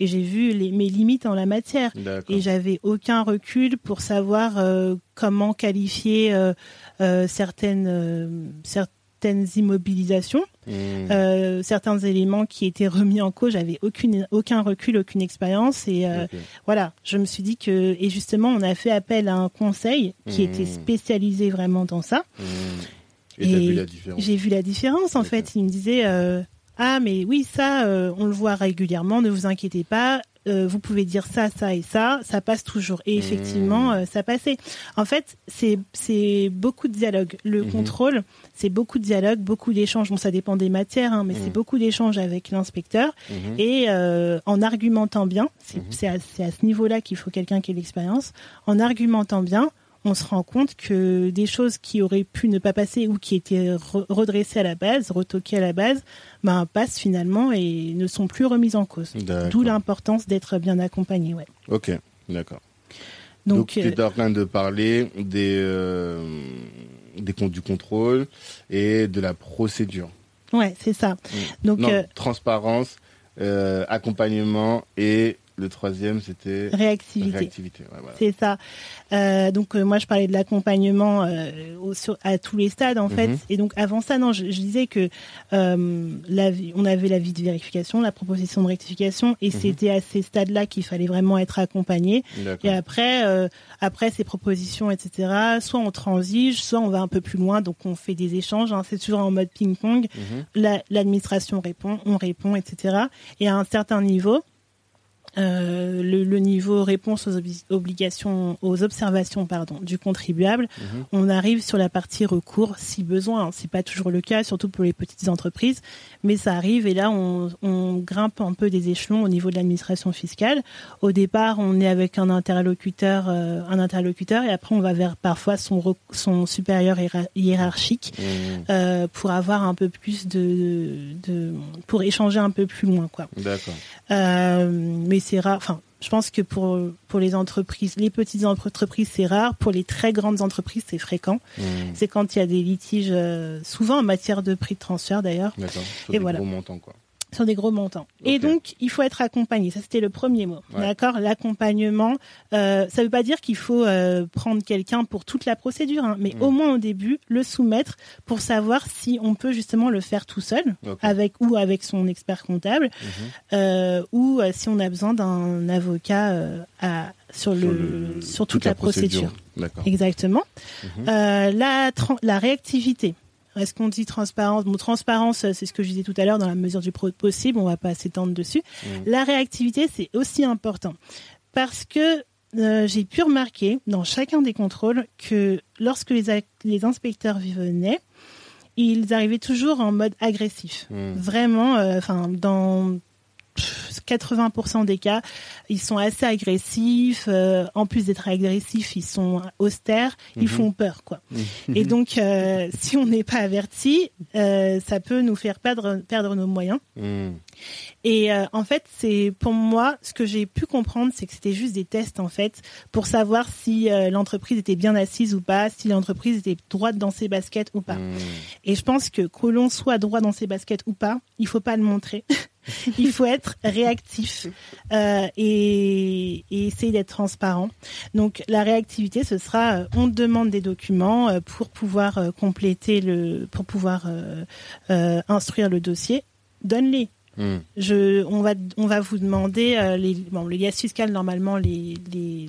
[SPEAKER 2] et j'ai vu les, mes limites en la matière et j'avais aucun recul pour savoir comment qualifier certaines certaines certaines immobilisations, mmh. euh, certains éléments qui étaient remis en cause. J'avais aucune, aucun recul, aucune expérience, et euh, voilà, je me suis dit que et justement, on a fait appel à un conseil qui mmh. était spécialisé vraiment dans ça.
[SPEAKER 1] Mmh. Et,
[SPEAKER 2] j'ai vu la différence en fait. Il me disait euh, ah mais oui ça on le voit régulièrement, ne vous inquiétez pas, euh, vous pouvez dire ça, ça et ça, ça passe toujours. Et effectivement, mmh. euh, ça passait. En fait, c'est c'est beaucoup de dialogue. Le mmh. contrôle, c'est beaucoup de dialogue, beaucoup d'échanges. Bon, ça dépend des matières, hein, mais c'est mmh. beaucoup d'échanges avec l'inspecteur et euh, en argumentant bien. C'est à, à ce niveau-là qu'il faut quelqu'un qui ait l'expérience. En argumentant bien, on se rend compte que des choses qui auraient pu ne pas passer ou qui étaient redressées à la base, retoquées à la base, ben, passent finalement et ne sont plus remises en cause. D'où l'importance d'être bien accompagné. Ouais.
[SPEAKER 1] Ok, d'accord. Donc, tu es en train de parler des, euh, des comptes du contrôle et de la procédure.
[SPEAKER 2] Ouais, c'est ça.
[SPEAKER 1] Mm. Donc, euh, transparence, euh, accompagnement et le troisième, c'était
[SPEAKER 2] réactivité. C'est ça. Euh, donc euh, moi, je parlais de l'accompagnement euh, à tous les stades en fait. Mhm. Et donc avant ça, non, je, disais que la, on avait la vie de vérification, la proposition de rectification, et mhm. c'était à ces stades-là qu'il fallait vraiment être accompagné. Et après, après ces propositions, etc. Soit on transige, soit on va un peu plus loin. Donc on fait des échanges. Hein, c'est toujours en mode ping-pong. Mhm. L'administration répond, on répond, etc. Et à un certain niveau euh, le, le, niveau réponse aux obligations, aux observations pardon, du contribuable, mhm. on arrive sur la partie recours si besoin. C'est pas toujours le cas, surtout pour les petites entreprises, mais ça arrive et là on, on grimpe un peu des échelons au niveau de l'administration fiscale. Au départ, on est avec un interlocuteur, euh, un interlocuteur, et après on va vers parfois son son supérieur hiérarchique mhm. euh, pour avoir un peu plus de, de, pour échanger un peu plus loin, quoi.
[SPEAKER 1] D'accord.
[SPEAKER 2] Mais c'est rare. Enfin, je pense que pour pour les entreprises, les petites entreprises, c'est rare. Pour les très grandes entreprises, c'est fréquent. Mmh. C'est quand il y a des litiges, euh, souvent en matière de prix de transfert d'ailleurs.
[SPEAKER 1] D'accord. Et voilà. Gros montants, quoi
[SPEAKER 2] sur des gros montants. Et donc, il faut être accompagné. Ça, c'était le premier mot. D'accord? L'accompagnement, euh, ça ne veut pas dire qu'il faut euh, prendre quelqu'un pour toute la procédure, hein, mais mm. au moins au début, le soumettre pour savoir si on peut justement le faire tout seul, avec ou avec son expert comptable, mm-hmm. euh, ou si on a besoin d'un avocat à, sur, le, sur toute, la, procédure.
[SPEAKER 1] procédure.
[SPEAKER 2] Exactement. Mm-hmm. la, la réactivité. Est-ce qu'on dit transparence? Bon, transparence, euh, c'est ce que je disais tout à l'heure, dans la mesure du possible, on va pas s'étendre dessus. Mmh. La réactivité, c'est aussi important parce que euh, j'ai pu remarquer dans chacun des contrôles que lorsque les, les inspecteurs venaient, ils arrivaient toujours en mode agressif. Mmh. Vraiment, euh, enfin, dans 80% des cas, ils sont assez agressifs. Euh, en plus d'être agressifs, ils sont austères. Ils mhm. font peur, quoi. Mhm. Et donc, euh, si on n'est pas averti, euh, ça peut nous faire perdre perdre nos moyens. Mhm. Et en fait, c'est pour moi ce que j'ai pu comprendre, c'est que c'était juste des tests en fait pour savoir si l'entreprise était bien assise ou pas, si l'entreprise était droite dans ses baskets ou pas. Et je pense que que l'on soit droit dans ses baskets ou pas, il faut pas le montrer. il faut être réactif euh, et, et, essayer d'être transparent. Donc la réactivité, ce sera, euh, on demande des documents euh, pour pouvoir compléter le, pour pouvoir instruire le dossier. Donne-les. Hmm. Je, on va, on va vous demander les, bon, les liasses fiscales normalement les, les,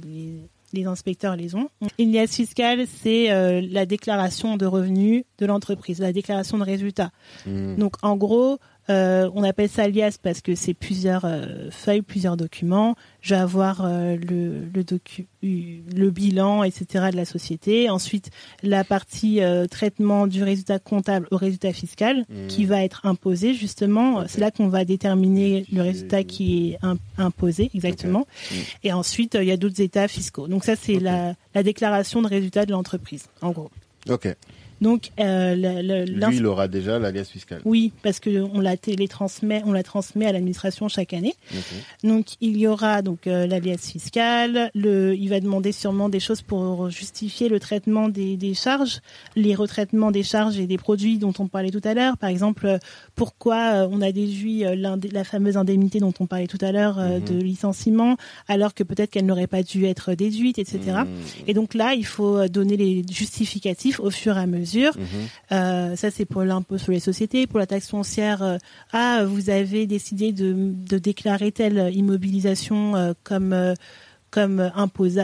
[SPEAKER 2] les inspecteurs les ont. Une liasse fiscale, c'est la déclaration de revenus de l'entreprise, la déclaration de résultats. Hmm. Donc en gros, euh, on appelle ça liasse parce que c'est plusieurs euh, feuilles, plusieurs documents. Je vais avoir euh, le, le, docu le bilan, etc. de la société. Ensuite, la partie traitement du résultat comptable au résultat fiscal mmh. qui va être imposé justement. C'est là qu'on va déterminer le résultat qui est imposé exactement. Mmh. Et ensuite, il y a d'autres états fiscaux. Donc ça, c'est la, la déclaration de résultat de l'entreprise, en gros.
[SPEAKER 1] Ok.
[SPEAKER 2] Donc,
[SPEAKER 1] euh, le, lui, il aura déjà l'alias fiscale.
[SPEAKER 2] Oui, parce que on la télétransmet, on la transmet à l'administration chaque année. Donc, il y aura donc euh, l'alias fiscale. Le, il va demander sûrement des choses pour justifier le traitement des, des charges, les retraitements des charges et des produits dont on parlait tout à l'heure. Par exemple, euh, pourquoi euh, on a déduit la fameuse indemnité dont on parlait tout à l'heure mhm. de licenciement, alors que peut-être qu'elle n'aurait pas dû être déduite, etc. Mhm. Et donc là, il faut donner les justificatifs au fur et à mesure Mhm. Euh, ça, c'est pour l'impôt sur les sociétés. Pour la taxe foncière, euh, ah, vous avez décidé de, déclarer telle immobilisation euh, comme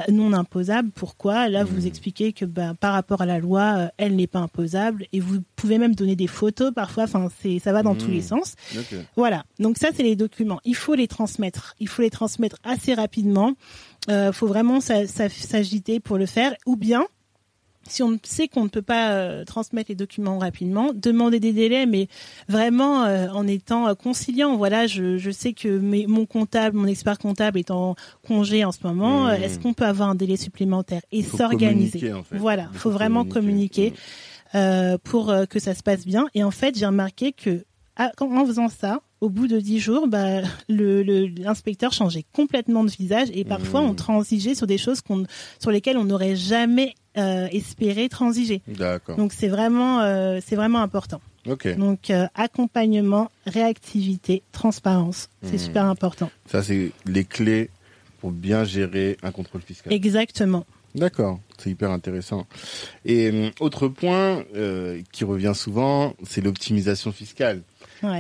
[SPEAKER 2] non imposable. Pourquoi? Là, vous mhm. expliquez que ben, par rapport à la loi, elle n'est pas imposable et vous pouvez même donner des photos parfois. Enfin, c'est ça va dans tous les mhm. sens. Voilà. Donc ça, c'est les documents. Il faut les transmettre. Il faut les transmettre assez rapidement. Il faut vraiment s'agiter pour le faire. Ou bien, si on sait qu'on ne peut pas euh, transmettre les documents rapidement, demander des délais, mais vraiment euh, en étant euh, conciliant. Voilà, je, je sais que mon comptable, mon expert comptable est en congé en ce moment. Mmh. Est-ce qu'on peut avoir un délai supplémentaire et s'organiser en fait. Voilà, il faut, vraiment communiquer, mmh. pour que ça se passe bien. Et en fait, j'ai remarqué que ah, en faisant ça, au bout de dix jours, bah, l'inspecteur le, changeait complètement de visage et parfois on mmh. transigeait sur des choses qu'on, sur lesquelles on n'aurait jamais euh, espéré transiger. Donc c'est vraiment, euh, c'est vraiment important. Donc euh, accompagnement, réactivité, transparence, c'est mmh. super important.
[SPEAKER 1] Ça c'est les clés pour bien gérer un contrôle fiscal.
[SPEAKER 2] Exactement.
[SPEAKER 1] D'accord, c'est hyper intéressant. Et hum, autre point qui revient souvent, c'est l'optimisation fiscale.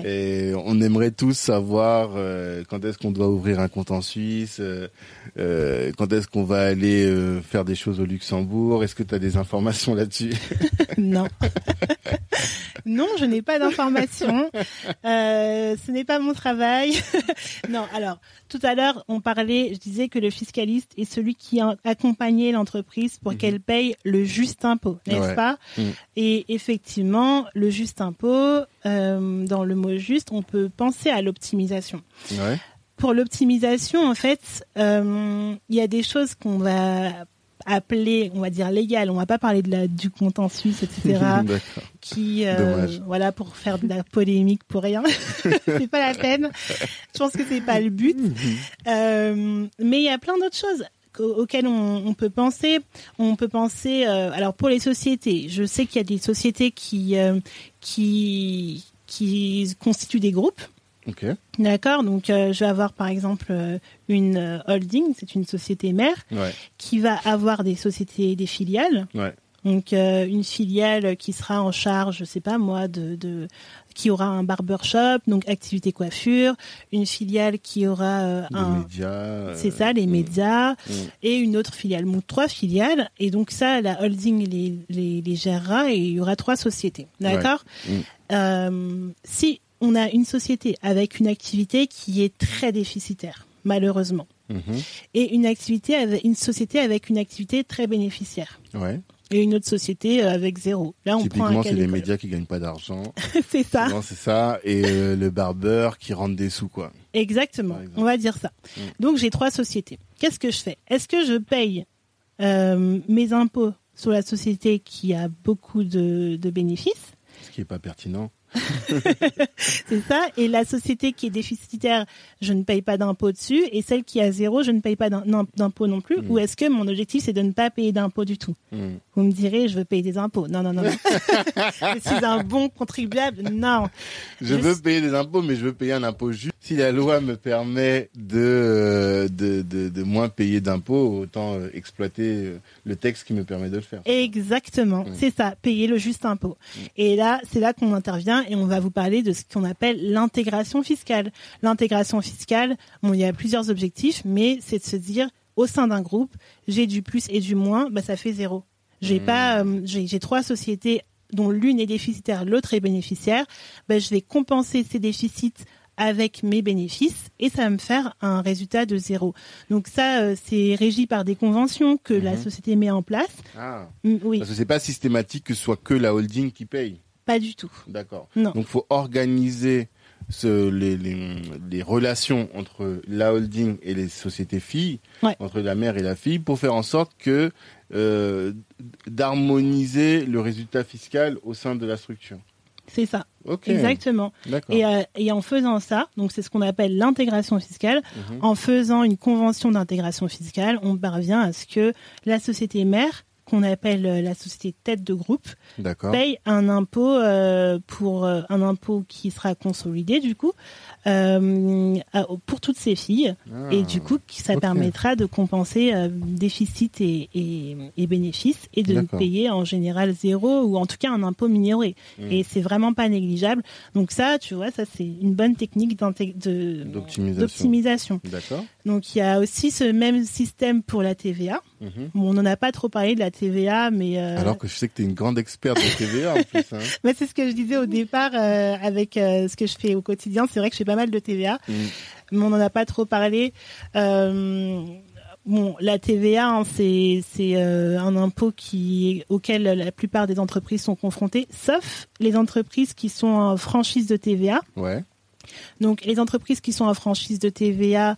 [SPEAKER 1] Et on aimerait tous savoir euh, quand est-ce qu'on doit ouvrir un compte en Suisse, euh, euh quand est-ce qu'on va aller euh, faire des choses au Luxembourg. Est-ce que tu as des informations là-dessus?
[SPEAKER 2] Non. non, je n'ai pas d'informations. ce n'est pas mon travail. non, alors tout à l'heure, on parlait, je disais que le fiscaliste est celui qui a accompagné l'entreprise pour mhm. qu'elle paye le juste impôt, n'est-ce pas mhm. Et effectivement, le juste impôt, euh, dans le mot juste, on peut penser à l'optimisation. Pour l'optimisation, en fait, euh, il y a des choses qu'on va appeler, on va dire légales. On va pas parler de la du Suisse, etc. qui, euh, voilà, pour faire de la polémique pour rien. c'est pas la peine. Je pense que c'est pas le but. Euh, mais il y a plein d'autres choses auxquelles on, peut penser. On peut penser, euh, alors pour les sociétés, je sais qu'il y a des sociétés qui qui qui constituent des groupes. D'accord. Donc, je vais avoir par exemple une holding, c'est une société mère, qui va avoir des sociétés, des filiales.
[SPEAKER 1] Ouais.
[SPEAKER 2] Donc euh, une filiale qui sera en charge, je sais pas moi, de, de qui aura un barbershop, donc activité coiffure, une filiale qui aura euh, un
[SPEAKER 1] médias, euh,
[SPEAKER 2] c'est ça, les mm. médias, mm. et une autre filiale, donc trois filiales, et donc ça, la holding les, les, les gérera et il y aura trois sociétés, d'accord? Mm. Euh, si on a une société avec une activité qui est très déficitaire, malheureusement, mm-hmm. et une activité avec une société avec une activité très bénéficiaire.
[SPEAKER 1] Ouais
[SPEAKER 2] et une autre société euh, avec zéro.
[SPEAKER 1] Là, on Typiquement, c'est les médias qui gagnent pas d'argent.
[SPEAKER 2] c'est ça.
[SPEAKER 1] c'est ça. Et euh, le barbeur qui rentre des sous, quoi.
[SPEAKER 2] Exactement. On va dire ça. Mm. Donc, j'ai trois sociétés. Qu'est-ce que je fais? Est-ce que je paye euh, mes impôts sur la société qui a beaucoup de, de bénéfices?
[SPEAKER 1] Ce qui est pas pertinent.
[SPEAKER 2] c'est ça. Et la société qui est déficitaire, je ne paye pas d'impôt dessus. Et celle qui a zéro, je ne paye pas d'impôt non plus. Mm. Ou est-ce que mon objectif, c'est de ne pas payer d'impôt du tout mm. Vous me direz, je veux payer des impôts. Non, non, non. non. je suis un bon contribuable. Non.
[SPEAKER 1] Je, veux payer des impôts, mais je veux payer un impôt juste. si la loi me permet de, de, de, moins payer d'impôts, autant euh, exploiter euh, le texte qui me permet de le faire.
[SPEAKER 2] Exactement, c'est ça, payer le juste impôt. Et là, c'est là qu'on intervient et on va vous parler de ce qu'on appelle l'intégration fiscale. L'intégration fiscale, bon, il y a plusieurs objectifs, mais c'est de se dire, au sein d'un groupe, j'ai du plus et du moins, bah, ça fait zéro. J'ai mmh. pas, euh, j'ai trois sociétés dont l'une est déficitaire, l'autre est bénéficiaire. Bah, je vais compenser ces déficits avec mes bénéfices et ça va me faire un résultat de zéro. Donc ça, euh, c'est régi par des conventions que la mmh. société met en place.
[SPEAKER 1] Ah. Mmh, oui. Parce que c'est pas systématique que ce soit que la holding qui paye.
[SPEAKER 2] Pas du tout.
[SPEAKER 1] D'accord. Donc il faut organiser ce, les, les, les, relations entre la holding et les sociétés filles, entre la mère et la fille, pour faire en sorte que euh, d'harmoniser le résultat fiscal au sein de la structure.
[SPEAKER 2] C'est ça. Exactement. Et, euh, et, en faisant ça, donc c'est ce qu'on appelle l'intégration fiscale, mhm. en faisant une convention d'intégration fiscale, on parvient à ce que la société mère qu'on appelle euh, la société tête de groupe paye un impôt euh, pour euh, un impôt qui sera consolidé du coup euh, pour toutes ses filles. Et du coup ça permettra de compenser déficit et, et, et, bénéfices et de payer en général zéro ou en tout cas un impôt minoré. Hmm. et c'est vraiment pas négligeable. Donc ça tu vois ça c'est une bonne technique d'optimisation. D'accord donc il y a aussi ce même système pour la TVA mhm. on n'en a pas trop parlé de la TVA mais
[SPEAKER 1] alors que je sais que tu es une grande experte TVA en plus. Hein.
[SPEAKER 2] c'est ce que je disais au départ euh, avec euh, ce que je fais au quotidien. C'est vrai que je fais pas mal de TVA, mm. mais on n'en a pas trop parlé. Euh, bon, la TVA, hein, c'est c'est un impôt qui auquel la plupart des entreprises sont confrontées, sauf les entreprises qui sont en franchise de TVA.
[SPEAKER 1] Ouais.
[SPEAKER 2] Donc les entreprises qui sont en franchise de TVA,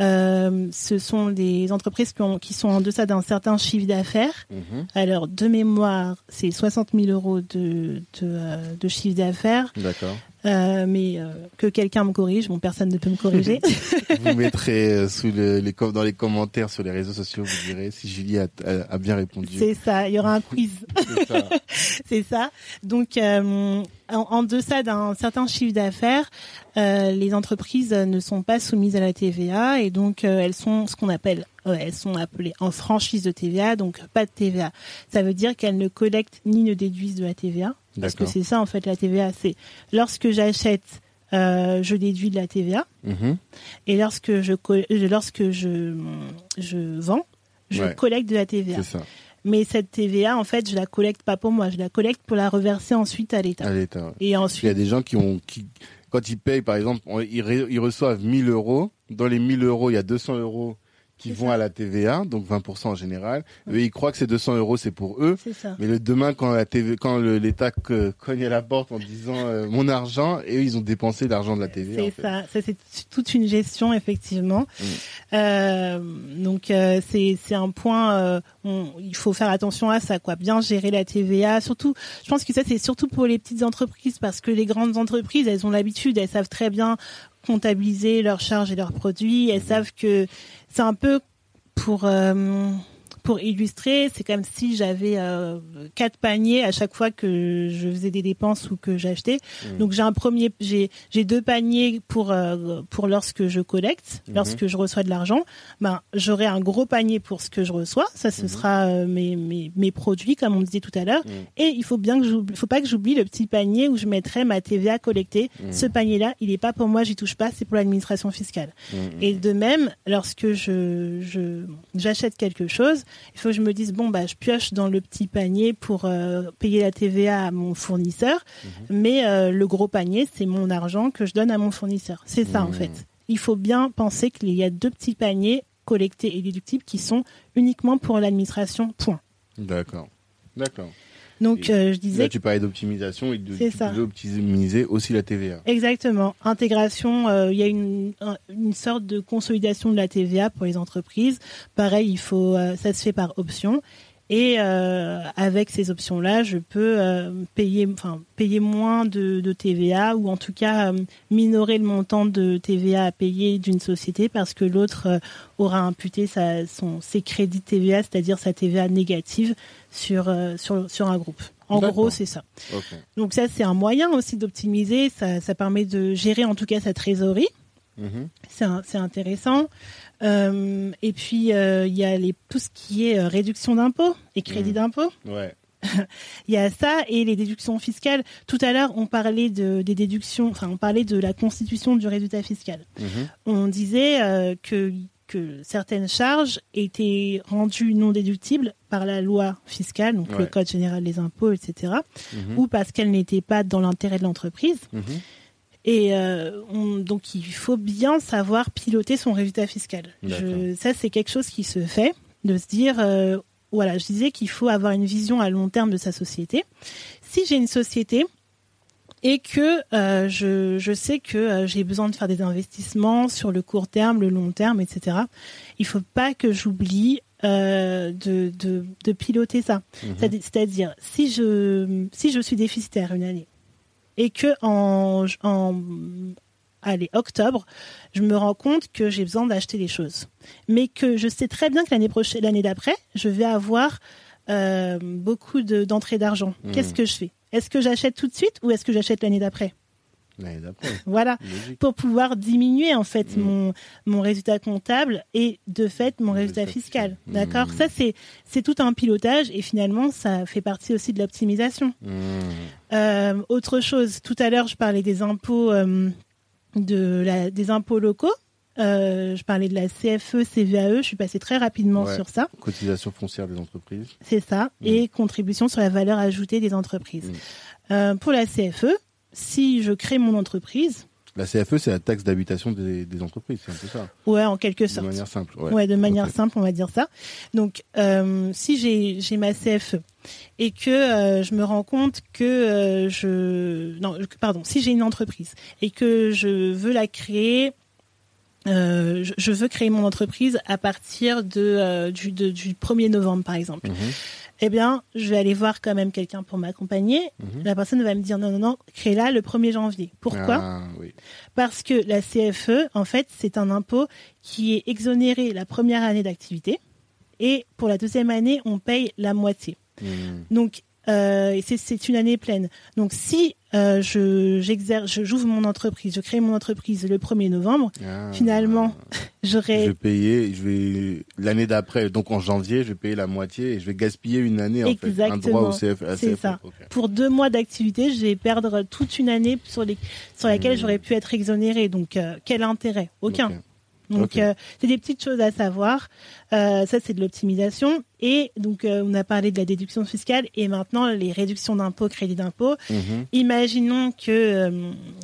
[SPEAKER 2] euh, ce sont des entreprises qui, sont en deçà d'un certain chiffre d'affaires. Mhm. Alors, de mémoire, c'est 60 000 euros de, de, euh, de chiffre d'affaires.
[SPEAKER 1] D'accord.
[SPEAKER 2] Euh, mais euh, que quelqu'un me corrige. Bon, personne ne peut me corriger.
[SPEAKER 1] vous mettrez euh, sous le, les dans les commentaires sur les réseaux sociaux, vous direz si Julie a, a, bien répondu.
[SPEAKER 2] C'est ça. Il y aura un quiz. C'est ça. Ça. Donc, en, en, deçà d'un certain chiffre d'affaires, les entreprises ne sont pas soumises à la TVA et donc elles sont ce qu'on appelle elles sont appelées en franchise de TVA, donc pas de TVA. Ça veut dire qu'elles ne collectent ni ne déduisent de la TVA. Parce que c'est ça en fait la TVA, c'est lorsque j'achète, euh, je déduis de la TVA, mhm. et lorsque je lorsque je je vends, je collecte de la TVA. Ça. Mais cette TVA, en fait, je la collecte pas pour moi, je la collecte pour la reverser ensuite à l'État.
[SPEAKER 1] À l'État. Et ensuite, il y a des gens qui ont qui quand ils payent, par exemple, ils, ils reçoivent 1000 euros. Dans les 1000 euros, il y a 200 euros qui vont à la TVA, donc 20% en général. Eux, ils croient que ces 200 euros, c'est pour eux. Ça. Mais le demain, quand la TV, quand l'État cogne à la porte en disant euh, mon argent, et eux, ils ont dépensé l'argent de la TVA.
[SPEAKER 2] C'est ça. Ça, c'est toute une gestion, effectivement. Mm. Euh, donc, euh, c'est c'est un point. Euh, il faut faire attention à ça, quoi. Bien gérer la TVA. Surtout, je pense que ça, c'est surtout pour les petites entreprises, parce que les grandes entreprises, elles ont l'habitude, elles savent très bien comptabiliser leurs charges et leurs produits. Elles savent que c'est un peu pour euh, pour illustrer, c'est comme si j'avais euh, quatre paniers à chaque fois que je faisais des dépenses ou que j'achetais. Mmh. Donc j'ai un premier, j'ai j'ai deux paniers pour euh, pour lorsque je collecte, mmh. lorsque je reçois de l'argent. Ben j'aurai un gros panier pour ce que je reçois. Ça ce mmh. sera euh, mes, mes mes produits comme on disait tout à l'heure. Et il faut bien que je, faut pas que j'oublie le petit panier où je mettrai ma TVA collectée. Ce panier là, il est pas pour moi, j'y touche pas, c'est pour l'administration fiscale. Et de même, lorsque je je j'achète quelque chose il faut que je me dise bon bah je pioche dans le petit panier pour euh, payer la TVA à mon fournisseur, mhm. mais euh, le gros panier c'est mon argent que je donne à mon fournisseur. C'est ça en mhm. fait. Il faut bien penser qu'il y a deux petits paniers collectés et déductibles qui sont uniquement pour l'administration. Point.
[SPEAKER 1] D'accord. D'accord.
[SPEAKER 2] Donc euh, je disais.
[SPEAKER 1] Là, tu parlais d'optimisation et de optimiser aussi la TVA.
[SPEAKER 2] Exactement. Intégration. Euh, il y a une, une sorte de consolidation de la TVA pour les entreprises. Pareil, il faut. Euh, ça se fait par option. Et euh, avec ces options-là, je peux euh, payer, enfin payer moins de, de, TVA ou en tout cas euh, minorer le montant de TVA à payer d'une société parce que l'autre aura imputé sa, son, ses crédits TVA, c'est-à-dire sa TVA négative sur sur sur un groupe. En gros, c'est ça. Donc ça, c'est un moyen aussi d'optimiser. Ça, ça permet de gérer en tout cas sa trésorerie Mhm. C'est intéressant. Euh, et puis, euh, il y a les, tout ce qui est réduction d'impôts et crédit mhm. d'impôt.
[SPEAKER 1] Ouais.
[SPEAKER 2] Il y a ça et les déductions fiscales. Tout à l'heure, on parlait de, des déductions, enfin, on parlait de la constitution du résultat fiscal. Mhm. On disait que que certaines charges étaient rendues non déductibles par la loi fiscale, donc le Code général des impôts, etc., mhm. ou parce qu'elles n'étaient pas dans l'intérêt de l'entreprise. Et euh, donc il faut bien savoir piloter son résultat fiscal. ça, c'est quelque chose qui se fait, de se dire, euh, voilà, je disais qu'il faut avoir une vision à long terme de sa société. Si j'ai une société et que euh, je, je, sais que euh, j'ai besoin de faire des investissements sur le court terme, le long terme, etc. Il faut pas que j'oublie euh, de, de, de, piloter ça. Mhm. C'est-à-dire, si je, si je suis déficitaire une année et que en, en allez, octobre, je me rends compte que j'ai besoin d'acheter des choses. Mais que je sais très bien que l'année prochaine, l'année d'après, je vais avoir euh, beaucoup d'entrées d'argent. Mhm. Qu'est-ce que je fais? Est-ce que j'achète tout de suite ou est-ce que j'achète l'année d'après?
[SPEAKER 1] L'année d'après.
[SPEAKER 2] Voilà, pour pouvoir diminuer en fait mm. mon, mon résultat comptable et de fait mon résultat fiscal. D'accord? Mm. Ça c'est c'est tout un pilotage et finalement ça fait partie aussi de l'optimisation. Euh, autre chose, tout à l'heure je parlais des impôts euh, de la, des impôts locaux. Euh, je parlais de la CFE, CVAE, je suis passée très rapidement sur ça.
[SPEAKER 1] Cotisation foncière des entreprises.
[SPEAKER 2] C'est ça, mm. et contribution sur la valeur ajoutée des entreprises. Mm. Euh, pour la CFE, si je crée mon entreprise,
[SPEAKER 1] la CFE, c'est la taxe d'habitation des, entreprises, c'est un peu ça.
[SPEAKER 2] Ouais, en quelque sorte.
[SPEAKER 1] De manière simple.
[SPEAKER 2] Ouais, de manière simple, on va dire ça. Donc, euh, si j'ai ma CFE et que euh, je me rends compte que euh, je non, pardon, si j'ai une entreprise et que je veux la créer euh, je veux créer mon entreprise à partir de, euh, du, du 1er novembre, par exemple. Mhm. Eh bien, je vais aller voir quand même quelqu'un pour m'accompagner. Mhm. La personne va me dire non, non, non, crée-la le 1er janvier. Pourquoi ah, Parce que la CFE, en fait, c'est un impôt qui est exonéré la première année d'activité et pour la deuxième année, on paye la moitié. Mhm. Donc, euh, c'est une année pleine. Donc si euh, je j'exerce, je j'ouvre mon entreprise, je crée mon entreprise le 1er novembre, ah. finalement j'aurai.
[SPEAKER 1] Je vais payer, je vais l'année d'après, donc en janvier, je vais payer la moitié et je vais gaspiller une année en fait, un droit au CF.
[SPEAKER 2] C'est ça. Pour deux mois d'activité, je vais perdre toute une année sur les sur laquelle j'aurais pu être exonéré. Donc euh, quel intérêt? Aucun. Donc euh, c'est des petites choses à savoir. Euh, ça c'est de l'optimisation et donc euh, on a parlé de la déduction fiscale et maintenant les réductions d'impôts, crédit d'impôt. Mhm. Imaginons que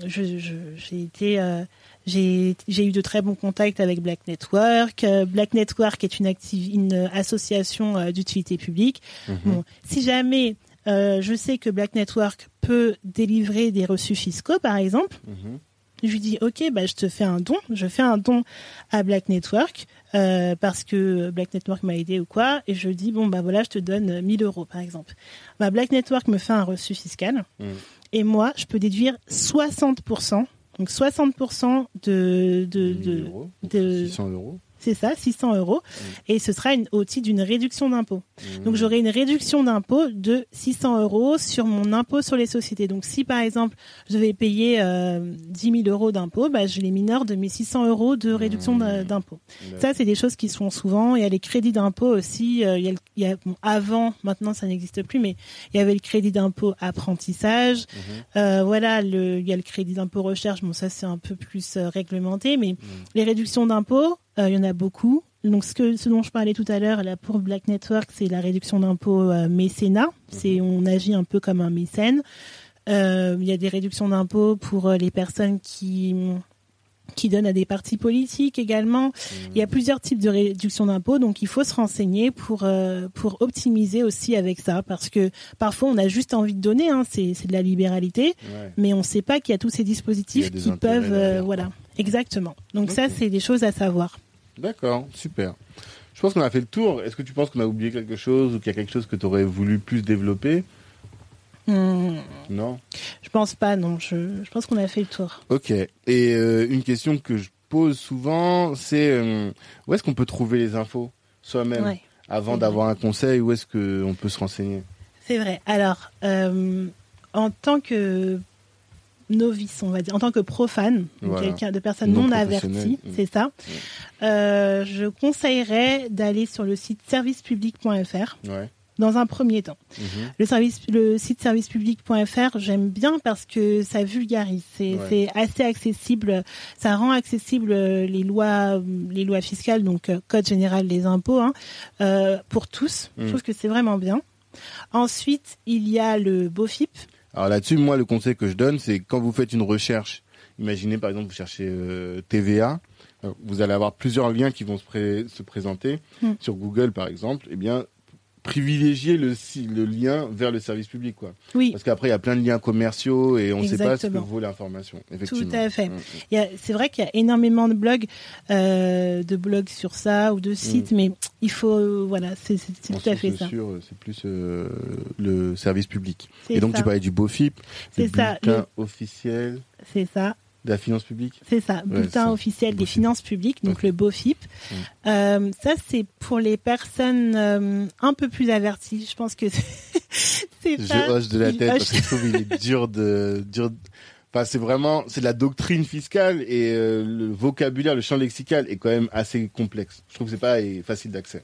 [SPEAKER 2] j'ai été j'ai eu de très bons contacts avec Black Network. Black Network est une, une association d'utilité publique. Mhm. Bon, si jamais je sais que Black Network peut délivrer des reçus fiscaux, par exemple, mhm. Je lui dis ok, bah je te fais un don, je fais un don à Black Network euh, parce que Black Network m'a aidé ou quoi, et je dis bon bah voilà, je te donne 1000 euros par exemple. Bah Black Network me fait un reçu fiscal mmh. et moi je peux déduire 60%, donc 60% de de de,
[SPEAKER 1] de 600 euros
[SPEAKER 2] c'est ça, 600 euros. Mm. Et ce sera une, au titre d'une réduction d'impôt. Mm. Donc j'aurai une réduction d'impôt de 600 euros sur mon impôt sur les sociétés. Donc si par exemple je devais payer euh, 10 000 euros d'impôt, bah, je les mineur de mes 600 euros de réduction mm. d'impôt. Ça, c'est des choses qui se font souvent. Il y a les crédits d'impôt aussi. Euh, il y a, il y a avant, maintenant ça n'existe plus, mais il y avait le crédit d'impôt apprentissage. Mm-hmm. Euh, voilà, le, il y a le crédit d'impôt recherche. Bon, ça c'est un peu plus euh, réglementé, mais les réductions d'impôt, euh, il y en a beaucoup. Donc ce, que, ce dont je parlais tout à l'heure, là pour Black Network, c'est la réduction d'impôts euh, mécénat. C'est mhm. on agit un peu comme un mécène. Euh, il y a des réductions d'impôts pour les personnes qui qui donnent à des partis politiques également. Il y a mhm. plusieurs types de réductions d'impôts, donc il faut se renseigner pour pour optimiser aussi avec ça, parce que parfois on a juste envie de donner, hein, c'est c'est de la libéralité, mais on ne sait pas qu'il y a tous ces dispositifs qui peuvent, voilà. Exactement. Donc ça, c'est des choses à savoir.
[SPEAKER 1] D'accord, super. Je pense qu'on a fait le tour. Est-ce que tu penses qu'on a oublié quelque chose ou qu'il y a quelque chose que tu aurais voulu plus développer?
[SPEAKER 2] Hmm.
[SPEAKER 1] Non?
[SPEAKER 2] Je pense pas, non. Je, pense qu'on a fait le tour.
[SPEAKER 1] Ok. Et euh, une question que je pose souvent, c'est euh, où est-ce qu'on peut trouver les infos soi-même avant d'avoir un conseil Où est-ce qu'on peut se renseigner?
[SPEAKER 2] C'est vrai. Alors, euh, en tant que novice, on va dire, en tant que profane, quelqu'un de personne non, avertie, mm. c'est ça, euh, je conseillerais d'aller sur le site servicepublic.fr. Dans un premier temps, mhm. le service, le site servicepublic.fr, j'aime bien parce que ça vulgarise, c'est assez accessible, ça rend accessible les lois, les lois fiscales, donc euh, code général des impôts, hein, euh, pour tous. Je mm. trouve que c'est vraiment bien. Ensuite, il y a le BOFIP.
[SPEAKER 1] Alors là-dessus, moi, le conseil que je donne, c'est quand vous faites une recherche, imaginez par exemple, vous cherchez euh, TVA, euh, vous allez avoir plusieurs liens qui vont se, se présenter hmm. sur Google, par exemple. Eh bien, privilégier le, le lien vers le service public, quoi.
[SPEAKER 2] Oui.
[SPEAKER 1] Parce qu'après, il y a plein de liens commerciaux et on ne sait pas ce que vaut l'information.
[SPEAKER 2] Tout à fait. Mm, mm. C'est vrai qu'il y a énormément de blogs, euh, de blogs sur ça ou de sites, mm. mais il faut, euh, voilà, c'est tout à fait ça.
[SPEAKER 1] C'est plus euh, le service public. Et donc, tu parlais du BOFIP, le bulletin ça, officiel.
[SPEAKER 2] C'est ça.
[SPEAKER 1] De la finance publique
[SPEAKER 2] C'est ça, bulletin officiel des finances publiques, donc le BOFIP. Euh, ça, c'est pour les personnes euh, un peu plus averties. Je pense que c'est
[SPEAKER 1] Je hoche de la tête parce que je trouve qu'il est dur de... Dur... Enfin, c'est vraiment, c'est de la doctrine fiscale et euh, le vocabulaire, le champ lexical est quand même assez complexe. Je trouve que c'est pas facile d'accès.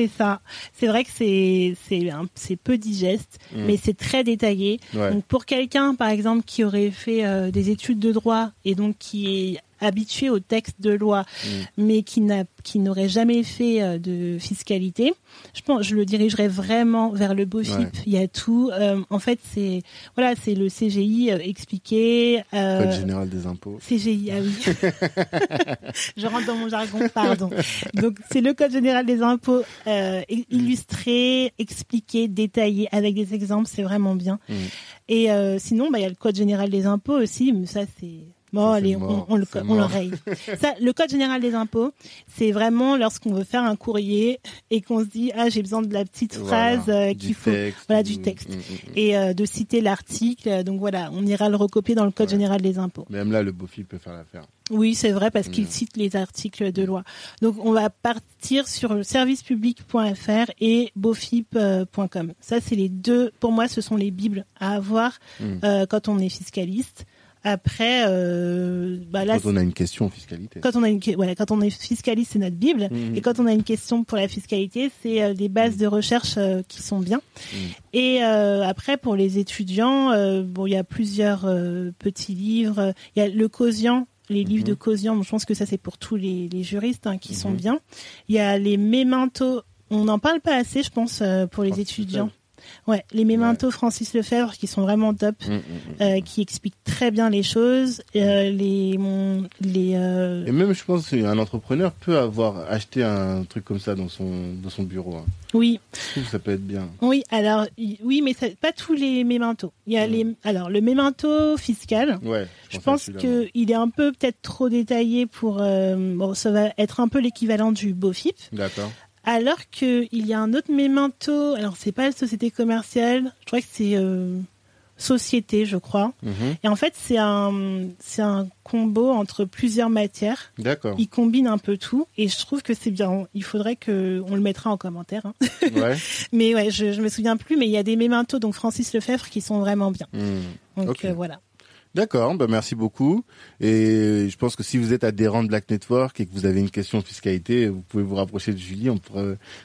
[SPEAKER 2] C'est ça. C'est vrai que c'est c'est c'est peu digeste, mm. mais c'est très détaillé. Donc pour quelqu'un, par exemple, qui aurait fait euh, des études de droit et donc qui est habitué au texte de loi, mm. mais qui n'a qui n'aurait jamais fait euh, de fiscalité, je pense je le dirigerais vraiment vers le BOFIP. Il y a tout. Euh, en fait, c'est voilà, c'est le CGI euh, expliqué.
[SPEAKER 1] Code général des impôts.
[SPEAKER 2] CGI, ah oui. je rentre dans mon jargon, pardon. Donc c'est le code général des impôts illustré, expliqué, détaillé avec des exemples. C'est vraiment bien. Mm. Et sinon, bah il y a le code général des impôts aussi, mais ça c'est Bon, allez, on, on, le, on l'oreille. Ça, le code général des impôts, c'est vraiment lorsqu'on veut faire un courrier et qu'on se dit ah j'ai besoin de la petite phrase euh, qu'il faut, voilà du texte mm, mm, mm. et euh, de citer l'article. Donc voilà, on ira le recopier dans le code général des impôts.
[SPEAKER 1] Même là, le BOFI peut faire l'affaire.
[SPEAKER 2] Oui, c'est vrai parce qu'il cite les articles de loi. Donc on va partir sur servicepublic.fr et bofip.com. Ça c'est les deux. Pour moi, ce sont les bibles à avoir euh, quand on est fiscaliste. Après, euh,
[SPEAKER 1] bah là, quand on a une question en fiscalité.
[SPEAKER 2] Quand on a une, voilà, quand on est fiscaliste, c'est notre bible. Mmh. Et quand on a une question pour la fiscalité, c'est euh, des bases mmh. de recherche euh, qui sont bien. Mmh. Et euh, après, pour les étudiants, euh, bon, il y a plusieurs petits livres. Il y a le Cosian les livres de Cosian, je pense que ça c'est pour tous les, les juristes hein, qui sont bien. Il y a les Memento, on n'en parle pas assez, je pense, pour les étudiants. Ouais, les mémentos Francis Lefebvre qui sont vraiment top, mm, mm, mm, euh, qui expliquent très bien les choses. Euh, les, les. Euh...
[SPEAKER 1] Et même, je pense qu'un entrepreneur peut avoir acheté un truc comme ça dans son dans son bureau. Hein.
[SPEAKER 2] Oui.
[SPEAKER 1] Je que ça peut être bien.
[SPEAKER 2] Oui, alors oui, mais pas tous les mémentos. Il y a les, alors le mémento fiscal.
[SPEAKER 1] Ouais.
[SPEAKER 2] Je, pense, que il est un peu peut-être trop détaillé pour. Bon, ça va être un peu l'équivalent du BOFIP.
[SPEAKER 1] D'accord
[SPEAKER 2] alors qu'il y a un autre memento, alors c'est pas la société commerciale, je crois que c'est euh, société, je crois. Mhm. Et en fait, c'est un, c'est un combo entre plusieurs matières.
[SPEAKER 1] D'accord.
[SPEAKER 2] Il combine un peu tout et je trouve que c'est bien. Il faudrait que on le mettra en commentaire. Hein.
[SPEAKER 1] Ouais.
[SPEAKER 2] mais ouais, je, je me souviens plus, mais il y a des mementos, donc Francis Lefebvre, qui sont vraiment bien. Hmm. Donc euh, voilà.
[SPEAKER 1] D'accord, bah merci beaucoup. Et je pense que si vous êtes adhérent de Black Network et que vous avez une question de fiscalité, vous pouvez vous rapprocher de Julie. On pourra,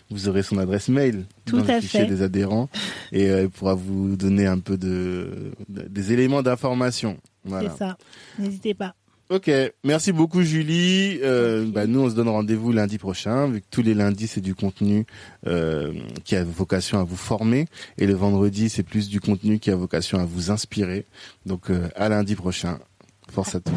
[SPEAKER 1] vous aurez son adresse mail
[SPEAKER 2] Tout dans
[SPEAKER 1] le fichier des adhérents et euh, elle pourra vous donner un peu de, des éléments d'information.
[SPEAKER 2] Voilà. C'est ça. N'hésitez pas.
[SPEAKER 1] Ok, merci beaucoup Julie. Euh, bah, nous on se donne rendez-vous lundi prochain, vu que tous les lundis c'est du contenu euh, qui a vocation à vous former, et le vendredi c'est plus du contenu qui a vocation à vous inspirer. Donc euh, à lundi prochain. Force à tous.